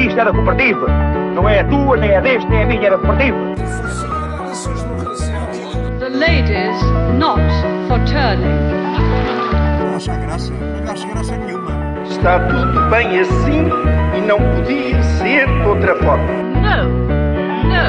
Isto da cooperativa. Não é a tua, nem é deste, nem a minha, da cooperativa. The ladies not for turning. Não acha graça? Não acha graça nenhuma. Está tudo bem assim e não podia ser de outra forma. No, no,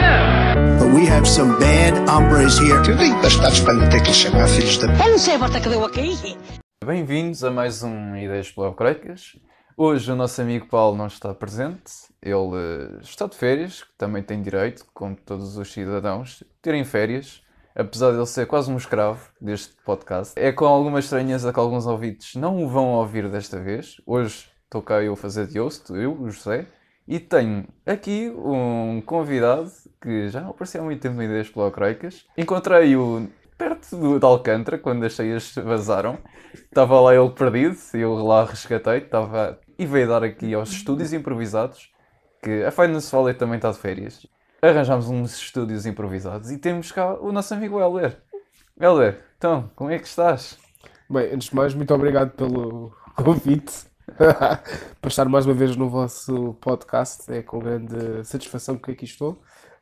no. But we have some bad hombres here. Eu nem bastados para lhe ter que lhe chamar filhos da. Eu não sei a volta que deu aqui. Bem-vindos a mais um Ideias Plavocreicas. Hoje o nosso amigo Paulo não está presente, ele eh, está de férias, que também tem direito, como todos os cidadãos, terem férias, apesar de ele ser quase um escravo deste podcast. É com alguma estranheza que alguns ouvintes não o vão ouvir desta vez. Hoje estou cá eu a fazer de host, eu, o José, e tenho aqui um convidado que já não apareceu há muito tempo em Ideias Plavocreicas. Encontrei-o perto do, de Alcântara, quando as cheias vazaram. Estava lá ele perdido, eu lá resgatei, estava... e veio dar aqui aos estúdios improvisados, que a Finance Valley também está de férias. Arranjámos uns estúdios improvisados e temos cá o nosso amigo Helder. Helder, então, como é que estás? Bem, antes de mais, muito obrigado pelo convite para estar mais uma vez no vosso podcast. É com grande satisfação que aqui estou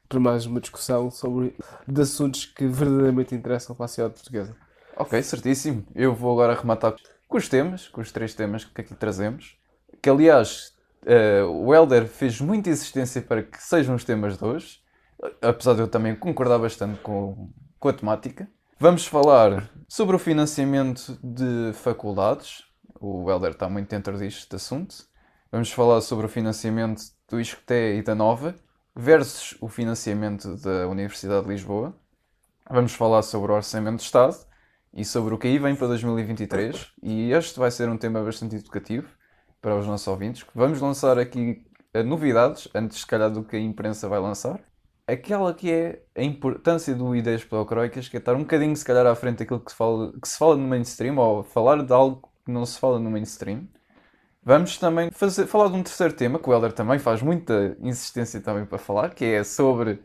para mais uma discussão sobre de assuntos que verdadeiramente interessam para a sociedade portuguesa. Ok, certíssimo. Eu vou agora arrematar com os temas, com os três temas que aqui trazemos. Que aliás, eh, o Helder fez muita insistência para que sejam os temas de hoje, apesar de eu também concordar bastante com, com a temática. Vamos falar sobre o financiamento de faculdades. O Helder está muito dentro deste assunto. Vamos falar sobre o financiamento do ISCTE e da Nova versus o financiamento da Universidade de Lisboa. Vamos falar sobre o Orçamento de Estado e sobre o que aí vem para 2023. E este vai ser um tema bastante educativo para os nossos ouvintes. Vamos lançar aqui eh, novidades, antes se calhar do que a imprensa vai lançar. Aquela que é a importância do Ideias Pelaocroicas, que é estar um bocadinho se calhar à frente daquilo que se fala, que se fala no mainstream, ou falar de algo que não se fala no mainstream. Vamos também fazer, falar de um terceiro tema, que o Helder também faz muita insistência também para falar, que é sobre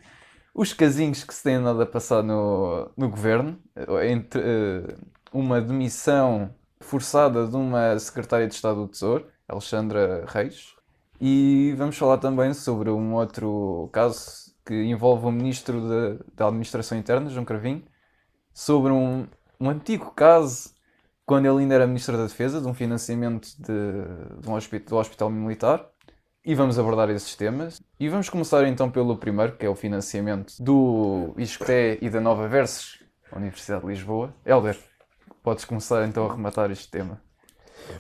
os casinhos que se têm andado a passar no, no governo, entre uh, uma demissão forçada de uma secretária de Estado do Tesouro, Alexandra Reis, e vamos falar também sobre um outro caso que envolve o Ministro da Administração Interna, João Cravinho, sobre um, um antigo caso, quando ele ainda era Ministro da Defesa, de um financiamento de, de um hospital, do Hospital Militar, e vamos abordar esses temas. E vamos começar então pelo primeiro, que é o financiamento do ISCTE e da Nova Versus, Universidade de Lisboa. Helder, podes começar então a rematar este tema.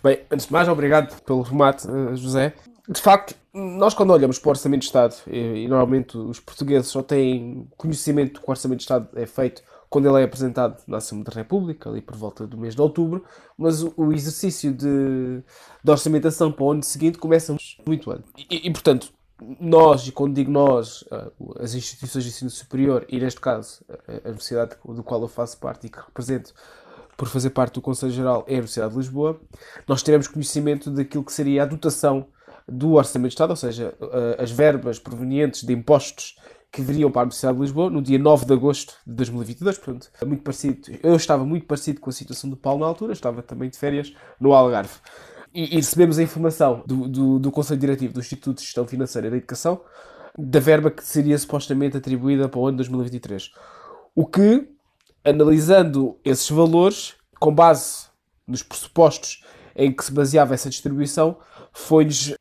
Bem, antes de mais, obrigado pelo remate, eh, José. De facto, nós quando olhamos para o Orçamento de Estado, e, normalmente os portugueses só têm conhecimento que o Orçamento de Estado é feito quando ele é apresentado na Assembleia da República, ali por volta do mês de outubro, mas o, exercício de, de orçamentação para o ano seguinte começa muito antes. E, e, portanto, nós, e quando digo nós, eh, as instituições de ensino superior, e neste caso a universidade do qual eu faço parte e que represento por fazer parte do Conselho Geral é a Universidade de Lisboa, nós teremos conhecimento daquilo que seria a dotação do Orçamento de Estado, ou seja, eh, as verbas provenientes de impostos que viriam para a Universidade de Lisboa no dia 9 de agosto de 2022, portanto, muito parecido, eu estava muito parecido com a situação do Paulo na altura, estava também de férias no Algarve. E, e recebemos a informação do, do, do, Conselho Diretivo do Instituto de Gestão Financeira da Educação da verba que seria supostamente atribuída para o ano 2023. O que, analisando esses valores, com base nos pressupostos em que se baseava essa distribuição, foi-nos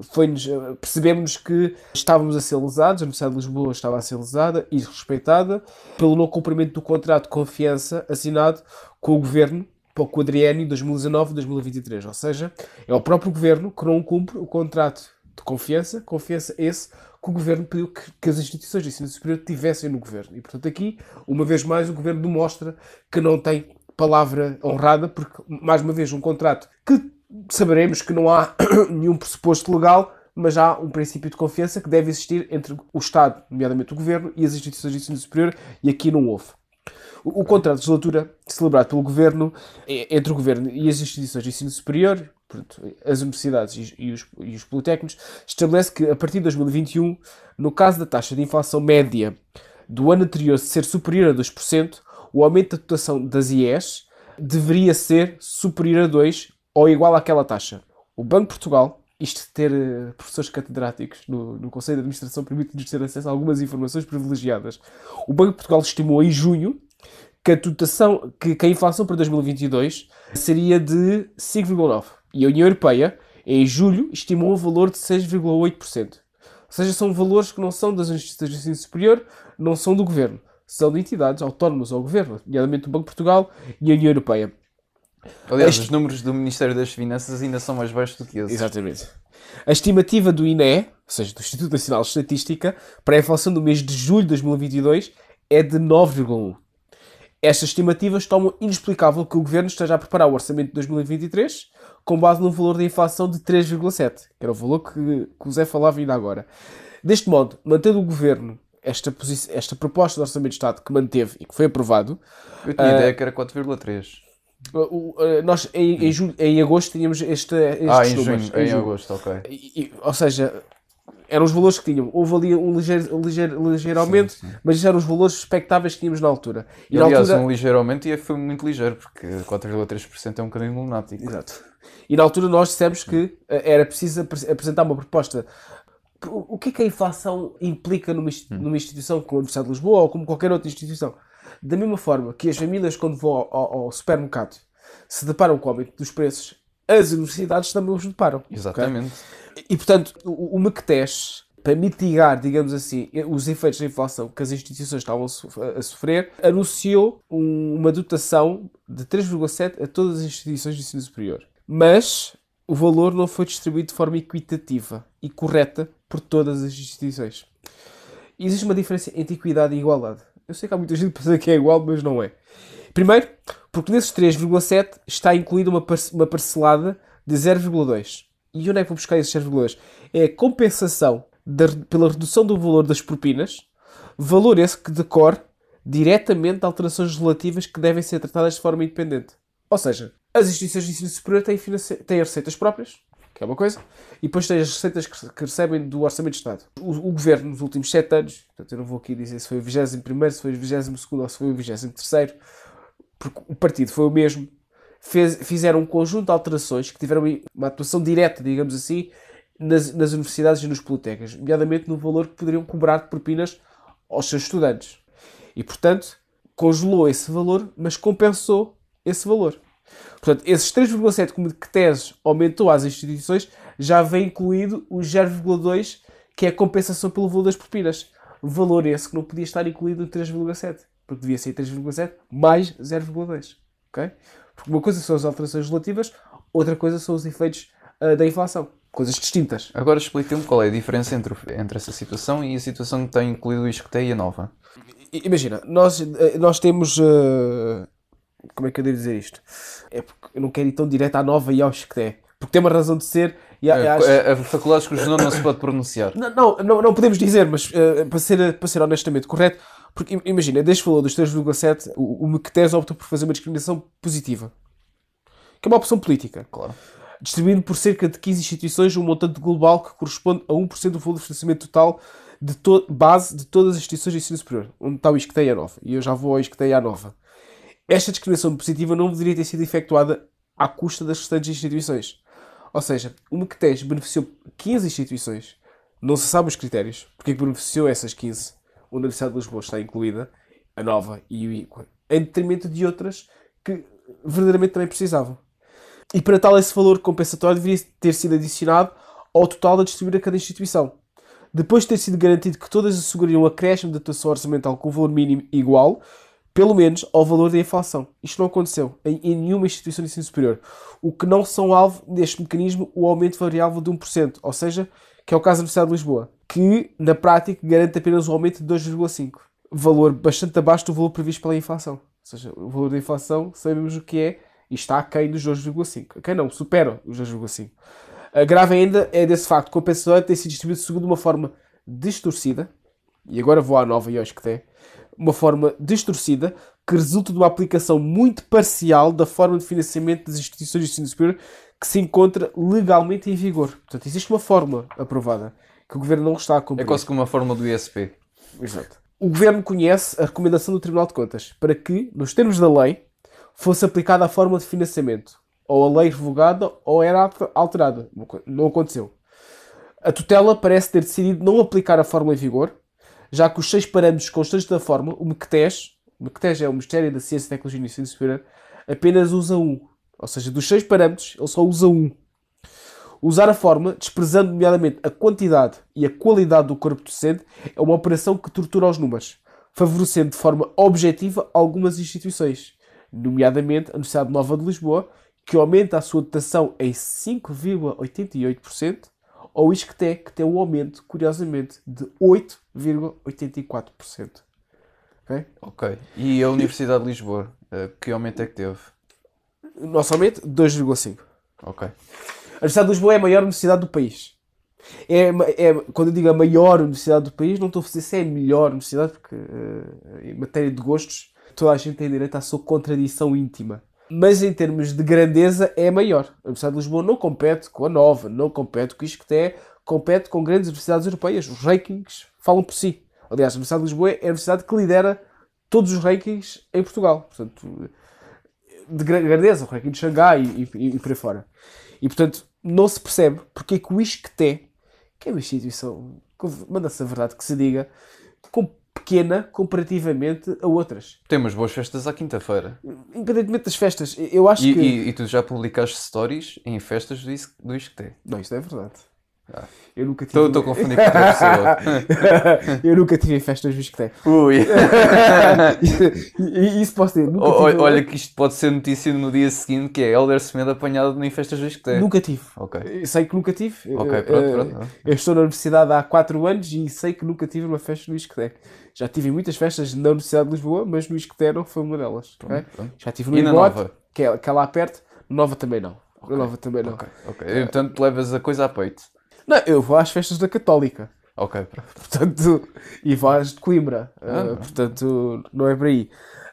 foi-nos, eh, percebemos que estávamos a ser lesados, a Universidade de Lisboa estava a ser lesada e respeitada pelo não cumprimento do contrato de confiança assinado com o Governo para o quadriênio 2019-2023. Ou seja, é o próprio Governo que não cumpre o contrato de confiança, confiança esse que o Governo pediu que, que as instituições de ensino superior tivessem no Governo. E, portanto, aqui, uma vez mais, o Governo demonstra que não tem palavra honrada, porque, mais uma vez, um contrato que saberemos que não há nenhum pressuposto legal, mas há um princípio de confiança que deve existir entre o Estado, nomeadamente o Governo, e as instituições de ensino superior, e aqui não houve. O, o contrato de legislatura celebrado pelo Governo, é, entre o Governo e as instituições de ensino superior, as universidades e, os, e os politécnicos, estabelece que a partir de 2021, no caso da taxa de inflação média do ano anterior ser superior a 2%, o aumento da dotação das IES deveria ser superior a 2% ou igual àquela taxa. O Banco de Portugal isto de ter eh, professores catedráticos no, no Conselho de Administração permite-nos ter acesso a algumas informações privilegiadas. O Banco de Portugal estimou em junho que a dotação, que, que a inflação para 2022 seria de 5,9%. E a União Europeia, em julho, estimou o valor de 6,8%. Ou seja, são valores que não são das instituições de ensino superior, não são do governo. São de entidades autónomas ao governo, nomeadamente o Banco de Portugal e a União Europeia. Aliás, Este- os números do Ministério das Finanças ainda são mais baixos do que esses. Exatamente. A estimativa do INE, ou seja, do Instituto Nacional de Estatística, para a inflação do mês de julho de 2022 é de 9,1. Estas estimativas tornam inexplicável que o Governo esteja a preparar o orçamento de 2023 com base num valor de inflação de 3,7, que era o valor que, que o Zé falava ainda agora. Deste modo, mantendo o Governo esta, esta proposta de orçamento de Estado que manteve e que foi aprovado, Eu tinha a ideia que era 4,3. o- o- nós em, em, julho, em agosto tínhamos este, estes Ah, em números. junho, em julho. agosto, ok. E- ou seja, eram os valores que tinham. Houve ali um ligeiro, ligeiro, ligeiro aumento, mas esses eram os valores expectáveis que tínhamos na altura. E E, na aliás, altura, um ligeiro aumento e foi muito ligeiro, porque 4,3% é um bocadinho lunático. Exato. E na altura nós dissemos que eh, era preciso apre- apresentar uma proposta. O que é que a inflação implica numa, insti- numa instituição como a Universidade de Lisboa ou como qualquer outra instituição? Da mesma forma que as famílias, quando vão ao- ao supermercado, se deparam com o aumento dos preços, as universidades também os deparam. Exatamente. E, portanto, o, o McTesh, para mitigar, digamos assim, os efeitos da inflação que as instituições estavam a sofrer, anunciou um- uma dotação de 3,7 a todas as instituições de ensino superior. Mas o valor não foi distribuído de forma equitativa e correta por todas as instituições. Existe uma diferença entre equidade e igualdade. Eu sei que há muita gente que pensa que é igual, mas não é. Primeiro, porque nesses 3,7 está incluída uma, parce- uma parcelada de 0,2. E onde é que vou buscar esses 0,2? É a compensação pela redução do valor das propinas, valor esse que decorre diretamente de alterações relativas que devem ser tratadas de forma independente. Ou seja, as instituições de ensino superior têm, têm as receitas próprias, que é uma coisa, e depois têm as receitas que recebem do Orçamento de Estado. O, o Governo, nos últimos 7 anos, portanto eu não vou aqui dizer se foi o 21º, se foi o 22º ou se foi o 23º, porque o partido foi o mesmo, fez- fizeram um conjunto de alterações que tiveram uma atuação direta, digamos assim, nas, nas universidades e nos politecas, nomeadamente no valor que poderiam cobrar de propinas aos seus estudantes. E, portanto, congelou esse valor, mas compensou esse valor. Portanto, esses 3,7 como que tese aumentou às instituições, já vem incluído o 0,2 que é a compensação pelo valor das propinas. Valor esse que não podia estar incluído no 3,7, porque devia ser 3,7 mais 0,2. ok? Porque uma coisa são as alterações relativas, outra coisa são os efeitos ah, da inflação. Coisas distintas. Agora explica-me qual é a diferença entre, o- entre essa situação e a situação que tem incluído o Isqueté e a nova. Imagina, nós, eh, nós temos. eh, como é que eu devo dizer isto? É porque eu não quero ir tão direto à nova e ao Isqueté. Porque tem uma razão de ser. E a- É, acho- é, é faculdades cujo nome não se pode pronunciar. Não, não, não, não podemos dizer, mas eh, para, ser, para ser honestamente correto, porque im- imagina, desde falou dos 3,7, o, o Mequetés optou por fazer uma discriminação positiva. Que é uma opção política. Claro. Distribuindo por cerca de 15 instituições um montante global que corresponde a 1% do valor de financiamento total de to- base de todas as instituições de ensino superior, onde está o Isqueté e a Nova. E eu já vou ao Isqueté e à Nova. Esta discriminação positiva não deveria ter sido efetuada à custa das restantes instituições. Ou seja, o Mequetés beneficiou 15 instituições. Não se sabe os critérios. Porque é que beneficiou essas 15? Universidade de Lisboa está incluída, a Nova e o ICA, em detrimento de outras que verdadeiramente também precisavam. E para tal, esse valor compensatório deveria ter sido adicionado ao total a distribuir a cada instituição. Depois de ter sido garantido que todas assegurariam um acréscimo de atuação orçamental com valor mínimo igual, pelo menos ao valor da inflação. Isto não aconteceu em, em nenhuma instituição de ensino superior. O que não são alvo deste mecanismo o aumento variável de 1%, ou seja, que é o caso da Universidade de Lisboa, que na prática garante apenas um aumento de 2,5%. Valor bastante abaixo do valor previsto pela inflação. Ou seja, o valor da inflação sabemos o que é e está aquém dos 2,5%. Aquém não, supera os 2,5%. A grave ainda é desse facto que o compensatório tem sido distribuído segundo uma forma distorcida, e agora vou à nova e aos que tem, uma forma distorcida que resulta de uma aplicação muito parcial da forma de financiamento das instituições de ensino superior que se encontra legalmente em vigor. Portanto, existe uma forma aprovada que o Governo não está a É cumprir. quase como uma fórmula do ISP. Exato. O Governo conhece a recomendação do Tribunal de Contas para que, nos termos da lei, fosse aplicada a fórmula de financiamento. ou a lei revogada ou era alterada. Não aconteceu. A tutela parece ter decidido não aplicar a fórmula em vigor, já que os seis parâmetros constantes da fórmula, o MECTES, o MECTES é o Ministério da Ciência, Tecnologia e Ensino Superior, apenas usa um. Ou seja, dos seis parâmetros, ele só usa um. Usar a fórmula, desprezando nomeadamente a quantidade e a qualidade do corpo docente, é uma operação que tortura os números, favorecendo de forma objetiva algumas instituições, nomeadamente a Universidade Nova de Lisboa, que aumenta a sua dotação em 5,88%, ou o ISCTE, que tem um aumento, curiosamente, de 8,84%. Ok? Ok. E a Universidade de Lisboa, eh, que aumento é que teve? Nosso aumento, 2,5%. Ok. A Universidade de Lisboa é a maior universidade do país. É, é, quando eu digo a maior universidade do país, não estou a dizer se é a melhor universidade, porque uh, em matéria de gostos, toda a gente tem direito à sua contradição íntima. Mas em termos de grandeza, é a maior. A Universidade de Lisboa não compete com a Nova, não compete com o ISCTE, compete com grandes universidades europeias. Os rankings falam por si. Aliás, a Universidade de Lisboa é a universidade que lidera todos os rankings em Portugal. Portanto, de grandeza, o ranking de Xangai e, e, e por aí fora. E portanto, não se percebe porque é que o ISCTE, que é uma instituição, manda-se a verdade que se diga, com pequena comparativamente a outras. Temos boas festas à quinta-feira. Independentemente das festas, eu acho e, que. E, e, tu já publicaste stories em festas do, Is do ISCTE? Não, não é verdade. Ah. Eu nunca tive. Estou a confundir com outra pessoa. eu nunca tive festas do ISCTE. Ui! isso posso ter. Nunca olha, tive... olha que isto pode ser notícia no dia seguinte, que é Helder Semedo apanhado em festas do ISCTE. Nunca tive. Ok. Sei que nunca tive. Ok, pronto, pronto. Eu estou na universidade há 4 anos e sei que nunca tive uma festa no ISCTE. Já tive muitas festas na Universidade de Lisboa, mas no ISCTE não foi uma delas. Pronto, okay? pronto. Já tive no Nova? que é, que é lá perto. Nova também não. Na Nova também não. Ok, ok. Portanto, levas a coisa a peito. Não, eu vou às festas da Católica. Ok. Portanto, e vou às de Coimbra. Ah, Uh, portanto, não é por aí.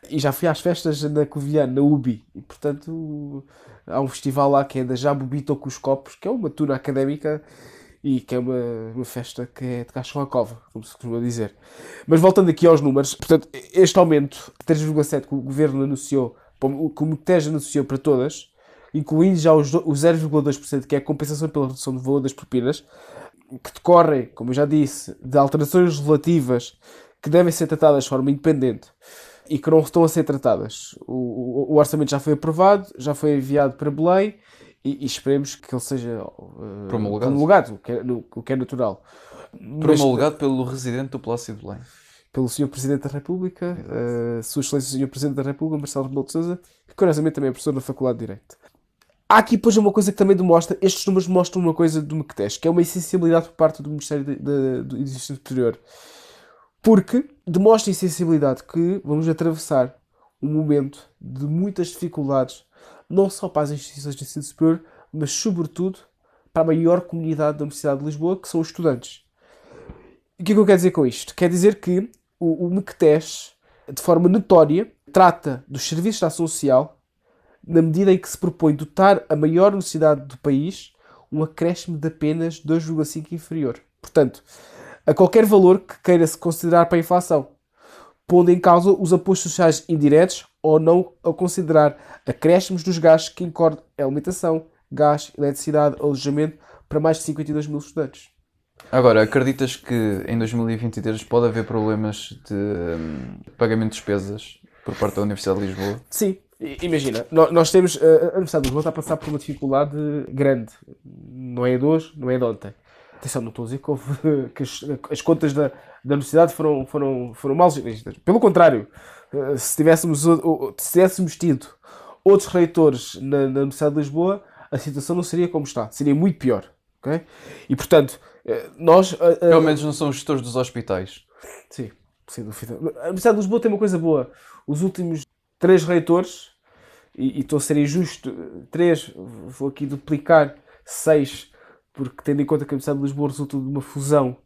E já fui às festas na Covilhã, na UBI. E, portanto, há um festival lá que é da Jabubito com os Copos, que é uma tuna académica e que é uma, uma festa que é de cachorro à cova, como se costuma dizer. Mas voltando aqui aos números, portanto, este aumento de 3,7 que o governo anunciou, que o MUTES anunciou para todas, incluindo já os do- os 0,2%, que é a compensação pela redução do valor das propinas, que decorrem, como eu já disse, de alterações legislativas que devem ser tratadas de forma independente e que não estão a ser tratadas. O, o- o orçamento já foi aprovado, já foi enviado para Belém e, e esperemos que ele seja uh, Promulgado. promulgado, o, que é, no- o que é natural. Mas- Promulgado pelo residente do Palácio de Belém. pelo Sr. Presidente da República, uh, Sua Excelência Sr. Presidente da República, Marcelo Rebelo de Sousa, que curiosamente também é professor na Faculdade de Direito. Há aqui, pois, uma coisa que também demonstra, estes números mostram uma coisa do MECTES, que é uma insensibilidade por parte do Ministério do Ensino Superior. Porque demonstra insensibilidade que vamos atravessar um momento de muitas dificuldades, não só para as instituições de ensino superior, mas sobretudo para a maior comunidade da Universidade de Lisboa, que são os estudantes. E o que é que eu quero dizer com isto? Quer dizer que o, o de forma notória, trata dos serviços de ação social na medida em que se propõe dotar a maior universidade do país um acréscimo de apenas 2,5 inferior. Portanto, a qualquer valor que queira-se considerar para a inflação, pondo em causa os apoios sociais indiretos ou não a considerar acréscimos dos gastos que incorre a alimentação, gás, eletricidade, alojamento para mais de 52 mil estudantes. Agora, acreditas que em 2023 pode haver problemas de hum, pagamento de despesas por parte da Universidade de Lisboa? Sim, imagina, nó- nós temos. uh, A Universidade de Lisboa está a passar por uma dificuldade grande. Não é de hoje, não é de ontem. Atenção, não estou a dizer que, houve, que as, as contas da, da universidade foram, foram, foram mal geridas. Pelo contrário, uh, se tivéssemos, se tivéssemos tido outros reitores na, na Universidade de Lisboa, a situação não seria como está, seria muito pior. ok? E portanto, nós. Pelo menos não são os gestores dos hospitais. Sim, sem dúvida. A Universidade de Lisboa tem uma coisa boa. Os últimos três reitores, e, estou a ser injusto, três, vou aqui duplicar, seis, porque tendo em conta que a Universidade de Lisboa resulta de uma fusão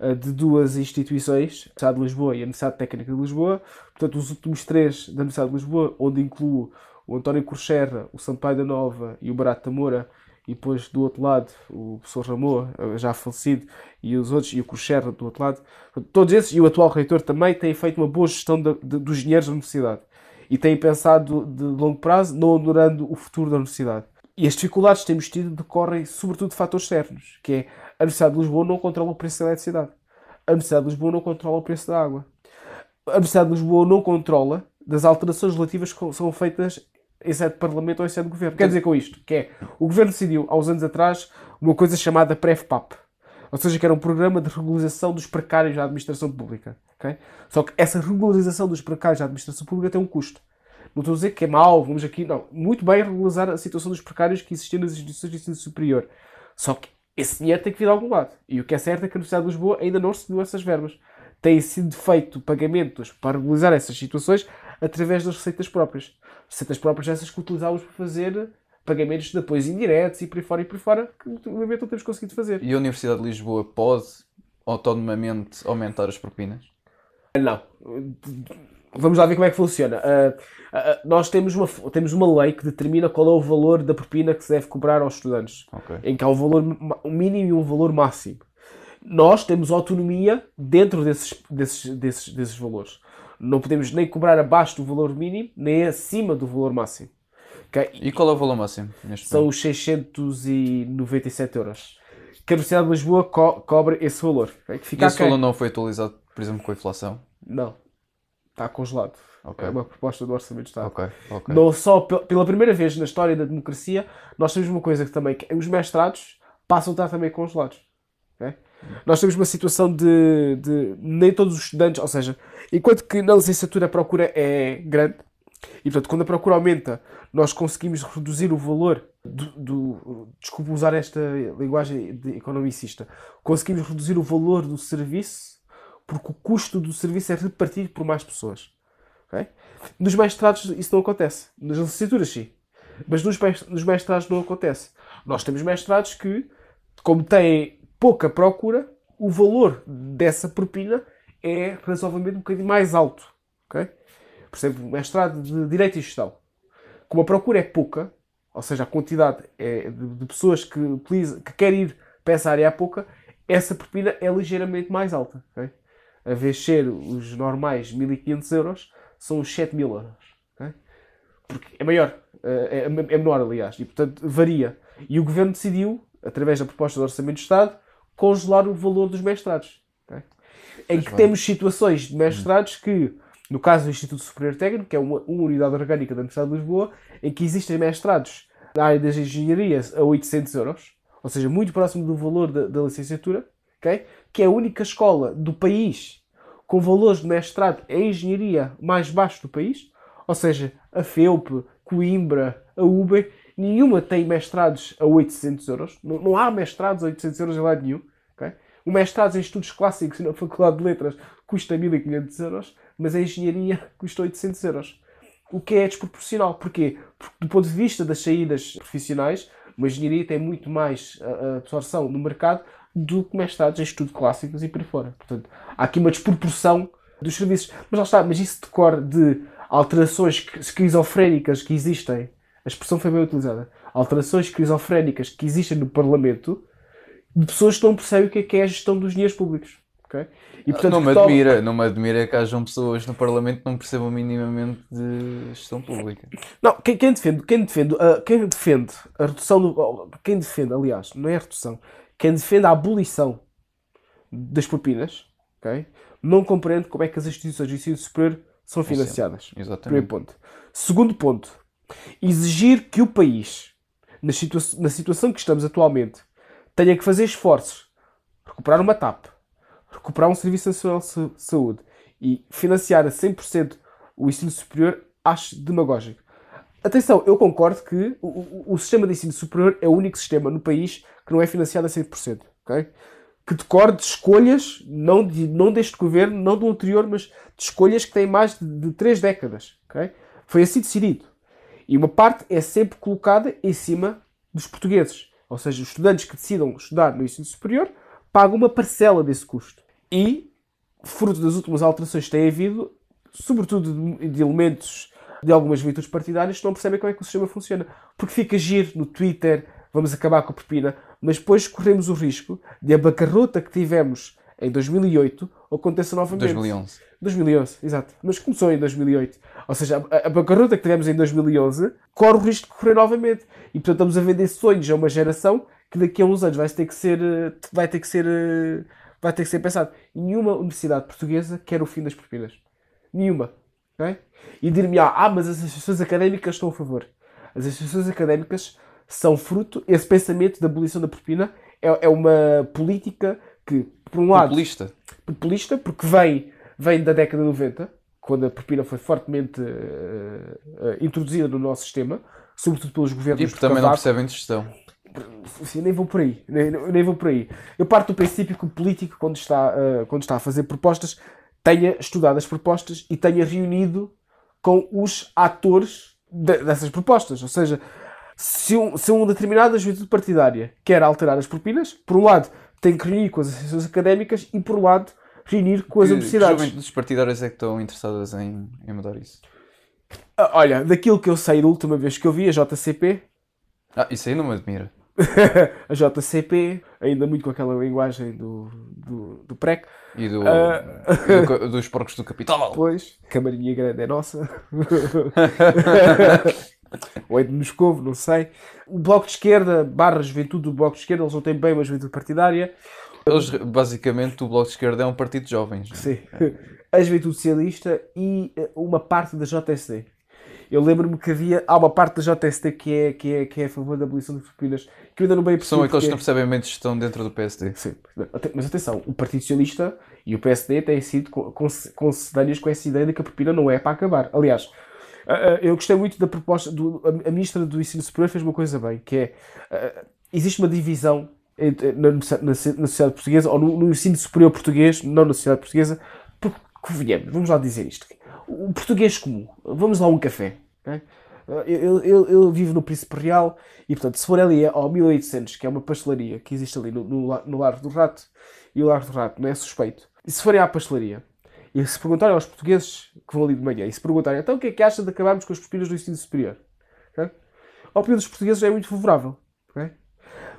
eh, de duas instituições, a Universidade de Lisboa e a Universidade Técnica de Lisboa. Portanto, os últimos três da Universidade de Lisboa, onde incluo o António Corcherra, o Sampaio da Nova e o Barato Moura, e depois do outro lado o professor Ramon, eh, já falecido, e os outros, e o Corcherra do outro lado. Todos esses, e o atual reitor também, têm feito uma boa gestão da- de- dos dinheiros da universidade. E têm pensado de longo prazo, não adorando o futuro da universidade. E as dificuldades que temos tido decorrem sobretudo de fatores externos, que é a Universidade de Lisboa não controla o preço da eletricidade. A Universidade de Lisboa não controla o preço da água. A Universidade de Lisboa não controla das alterações relativas que são feitas em sede de Parlamento ou em sede de Governo. Quer dizer com isto? Que é, o Governo decidiu, há uns anos atrás, uma coisa chamada PREFPAP. Ou seja, que era um programa de regularização dos precários da administração pública. ok? Só que essa regularização dos precários da administração pública tem um custo. Não estou a dizer que é mau, vamos aqui, não. Muito bem regularizar a situação dos precários que existiam nas instituições de ensino superior. Só que esse dinheiro tem que vir de algum lado. E o que é certo é que a Universidade de Lisboa ainda não recebeu essas verbas. Têm sido feito pagamentos para regularizar essas situações através das receitas próprias. Receitas próprias essas que utilizávamos para fazer pagamentos de apoios indiretos e por aí fora e por aí fora, que ultimamente não temos conseguido fazer. E a Universidade de Lisboa pode autonomamente aumentar as propinas? Não. Vamos lá ver como é que funciona. Uh, uh, nós temos uma, temos uma lei que determina qual é o valor da propina que se deve cobrar aos estudantes. Ok. Em que há um valor um mínimo e um valor máximo. Nós temos autonomia dentro desses, desses, desses, desses valores. Não podemos nem cobrar abaixo do valor mínimo, nem acima do valor máximo. Ok? E qual é o valor máximo neste São momento? os 697 euros. Que a Universidade de Lisboa co cobre esse valor. ok? Que E fica esse aquém. valor não foi atualizado, por exemplo, com a inflação? Não. Está congelado. Ok. É uma proposta do Orçamento de Estado. Ok, ok. Não só pe- pela primeira vez na história da democracia, nós temos uma coisa que também, que os mestrados passam a estar também congelados. ok? Nós temos uma situação de, de nem todos os estudantes, ou seja, enquanto que na licenciatura a procura é grande, e portanto quando a procura aumenta, nós conseguimos reduzir o valor do, do desculpa usar esta linguagem economicista, conseguimos reduzir o valor do serviço porque o custo do serviço é repartido por mais pessoas. ok? Nos mestrados isso não acontece. Nas licenciaturas sim. Mas nos, nos mestrados não acontece. Nós temos mestrados que, como têm pouca procura, o valor dessa propina é razoavelmente um bocadinho mais alto. ok? Por exemplo, o mestrado de Direito e Gestão. Como a procura é pouca, ou seja, a quantidade é de, pessoas que, utiliza, que querem ir para essa área é pouca, essa propina é ligeiramente mais alta. ok? A vez de ser os normais 1500 euros, são os 7000 euros. ok? Porque é maior, eh, é, é menor, aliás, e portanto varia. E o governo decidiu, através da proposta do Orçamento de Estado, congelar o valor dos mestrados. ok? Em que temos situações de mestrados que, no caso do Instituto Superior Técnico, que é uma, uma unidade orgânica da Universidade de Lisboa, em que existem mestrados na área das engenharias a 800 euros, ou seja, muito próximo do valor da, da licenciatura, ok? que é a única escola do país com valores de mestrado em engenharia mais baixos do país, ou seja, a FEUP, Coimbra, a UBE, nenhuma tem mestrados a 800 euros. Não, não há mestrados a 800 euros em lado nenhum. ok? O mestrado em estudos clássicos na Faculdade de Letras custa 1500 euros, mas a engenharia custa 800 euros. O que é desproporcional. Porquê? Porque do ponto de vista das saídas profissionais, uma engenharia tem muito mais a- a absorção no mercado do que mestrados em estudos clássicos e por aí fora. Portanto, há aqui uma desproporção dos serviços. Mas lá está, mas isso decorre de alterações esquizofrénicas que existem. A expressão foi bem utilizada. Alterações esquizofrénicas que existem no Parlamento de pessoas que não percebem o que é, que é a gestão dos dinheiros públicos. E, não me que tomam- admira, não me admira que hajam pessoas no Parlamento que não percebam minimamente de gestão pública. Não, quem, quem defende, quem defende, ah, quem defende a redução do. oh, Quem defende, aliás, não é a redução, quem defende a abolição das propinas, ok? Não compreende como é que as instituições de ensino superior são financiadas. Primeiro Exatamente. ponto. Segundo ponto, exigir que o país, na, situa na situação que estamos atualmente, tenha que fazer esforços, recuperar uma TAP, recuperar um Serviço Nacional de Sa- Saúde e financiar a 100% o ensino superior, acho demagógico. Atenção, eu concordo que o, o- o sistema de ensino superior é o único sistema no país que não é financiado a 100%, ok? Que decorre de escolhas, não, de, não deste governo, não do anterior, mas de escolhas que têm mais de, de três décadas, ok? Foi assim decidido. E uma parte é sempre colocada em cima dos portugueses. Ou seja, os estudantes que decidam estudar no ensino superior pagam uma parcela desse custo. E, fruto das últimas alterações que tem havido, sobretudo de, de elementos de algumas virtudes partidárias, que não percebem como é que o sistema funciona. Porque fica giro no Twitter, vamos acabar com a propina, mas depois corremos o risco de a bancarrota que tivemos em 2008, aconteça novamente. 2011. 2011, exato. Mas começou em 2008. Ou seja, a, a bancarrota que tivemos em 2011 corre o risco de correr novamente. E portanto estamos a vender sonhos a uma geração que daqui a uns anos vai ter que ser, eh, vai ter que ser, eh, vai ter que ser pensado. Nenhuma universidade portuguesa quer o fim das propinas. Nenhuma. ok? E dir-me, ah, mas as associações académicas estão a favor. As associações académicas são fruto, esse pensamento da abolição da propina é, é uma política que, por um lado, Populista. populista, porque vem, vem da década de 90, quando a propina foi fortemente eh, eh, introduzida no nosso sistema, sobretudo pelos governos E porque também não percebem de gestão. Sim, nem vou por aí. Nem, nem vou por aí. Eu parto do princípio que o político, quando está, eh, quando está a fazer propostas, tenha estudado as propostas e tenha reunido com os atores de- dessas propostas. Ou seja, se, um, se uma determinada juventude partidária quer alterar as propinas, por um lado tem que reunir com as associações académicas e, por um lado, reunir com as Que- universidades. Que juventudes partidárias é que estão interessadas em, em mudar isso? Ah, Olha, daquilo que eu sei da última vez que eu vi, a JCP, Ah, isso aí não me admira. a JCP, ainda muito com aquela linguagem do, do, do PREC, E do, Ah. do dos porcos do capital. Pois, Camarinha Grande é nossa. Ou é de Moscovo, não sei. O Bloco de Esquerda, barra Juventude do Bloco de Esquerda, eles não têm bem uma juventude partidária. Eles, basicamente, o Bloco de Esquerda é um partido de jovens. Sim. A Juventude Socialista e eh, uma parte da JSD. Eu lembro-me que havia. Há uma parte da JSD que é, que é, que é a favor da abolição das propinas, que eu ainda não bem. São aqueles que não percebem bem de gestão dentro do PSD. Sim, mas atenção, o Partido Socialista e o PSD têm sido con- con- concedâneos com essa ideia de que a propina não é para acabar. Aliás, eu gostei muito da proposta. Do, a, Ministra do Ensino Superior fez uma coisa bem, que é. existe uma divisão na sociedade portuguesa, ou no, no ensino superior português, não na sociedade portuguesa, porque, convenhamos, vamos lá dizer isto. O português comum, vamos lá a um café. Ok? Ah, Eu, eu, eu vivo no Príncipe Real e, portanto, se for ali ao 1800, que é uma pastelaria que existe ali no, no, no Largo do Rato, e o Largo do Rato não é suspeito, e se forem à pastelaria e se perguntarem aos portugueses que vão ali de manhã e se perguntarem então o que é que acha de acabarmos com as propinas do ensino superior? ok? A opinião dos portugueses é muito favorável. ok?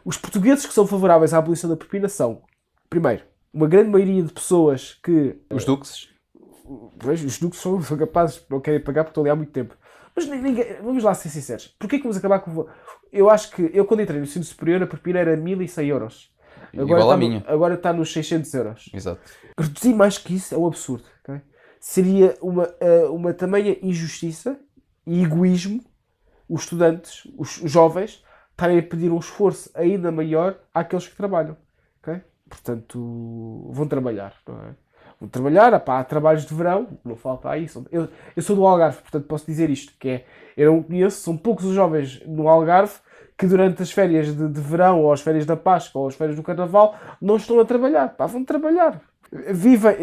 Os portugueses que são favoráveis à abolição da propina são, primeiro, uma grande maioria de pessoas que Os duques. Os duques são, são capazes, não querem pagar porque estão ali há muito tempo. Mas ni- ninguém, vamos lá ser sinceros. Porquê que vamos acabar com. Eu acho que, eu quando entrei no ensino superior, a propina era 1100 euros. Agora Igual está, minha. agora está nos 600 euros. Exato. Reduzir mais que isso é um absurdo. ok? Seria uma, eh, uma tamanha injustiça e egoísmo os estudantes, os jovens, estarem a pedir um esforço ainda maior àqueles que trabalham. ok? Portanto, vão trabalhar. Não é? Trabalhar, pá, há trabalhos de verão, não falta aí. Eu, eu sou do Algarve, portanto posso dizer isto, que é, eu não conheço, são poucos os jovens no Algarve que durante as férias de, de verão, ou as férias da Páscoa, ou as férias do Carnaval, não estão a trabalhar. Pá, vão trabalhar. Viva!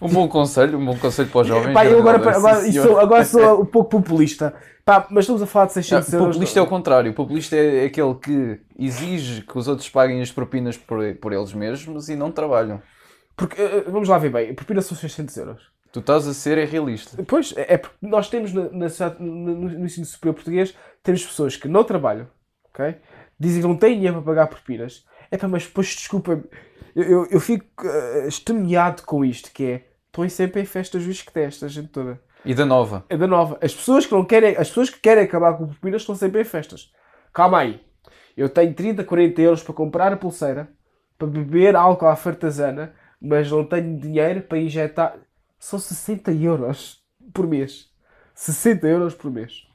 Um bom conselho, um bom conselho para os jovens. Pá, eu agora, agora, senhor. sou, agora sou um pouco populista. Pá, mas estamos a falar de Ah, 600 O euros. populista é o contrário. O populista é aquele que exige que os outros paguem as propinas por, por eles mesmos e não trabalham. Porque, eh, vamos lá ver bem, a propina são 600 euros. Tu estás a ser é realista. Pois, é é porque nós temos na, na no, no ensino superior português, temos pessoas que não trabalham, ok? Dizem que não têm dinheiro para pagar propinas. É pá, mas depois, desculpa, eu, eu, eu fico uh, estremeado com isto, que é, estão sempre em festas juiz que tem esta gente toda. E da nova. É da nova. As pessoas que não querem, as pessoas que querem acabar com propinas estão sempre em festas. Calma aí. Eu tenho 30, 40 euros para comprar a pulseira, para beber álcool à fartazana, mas não tenho dinheiro para injetar. São 60 euros por mês. 60 euros por mês.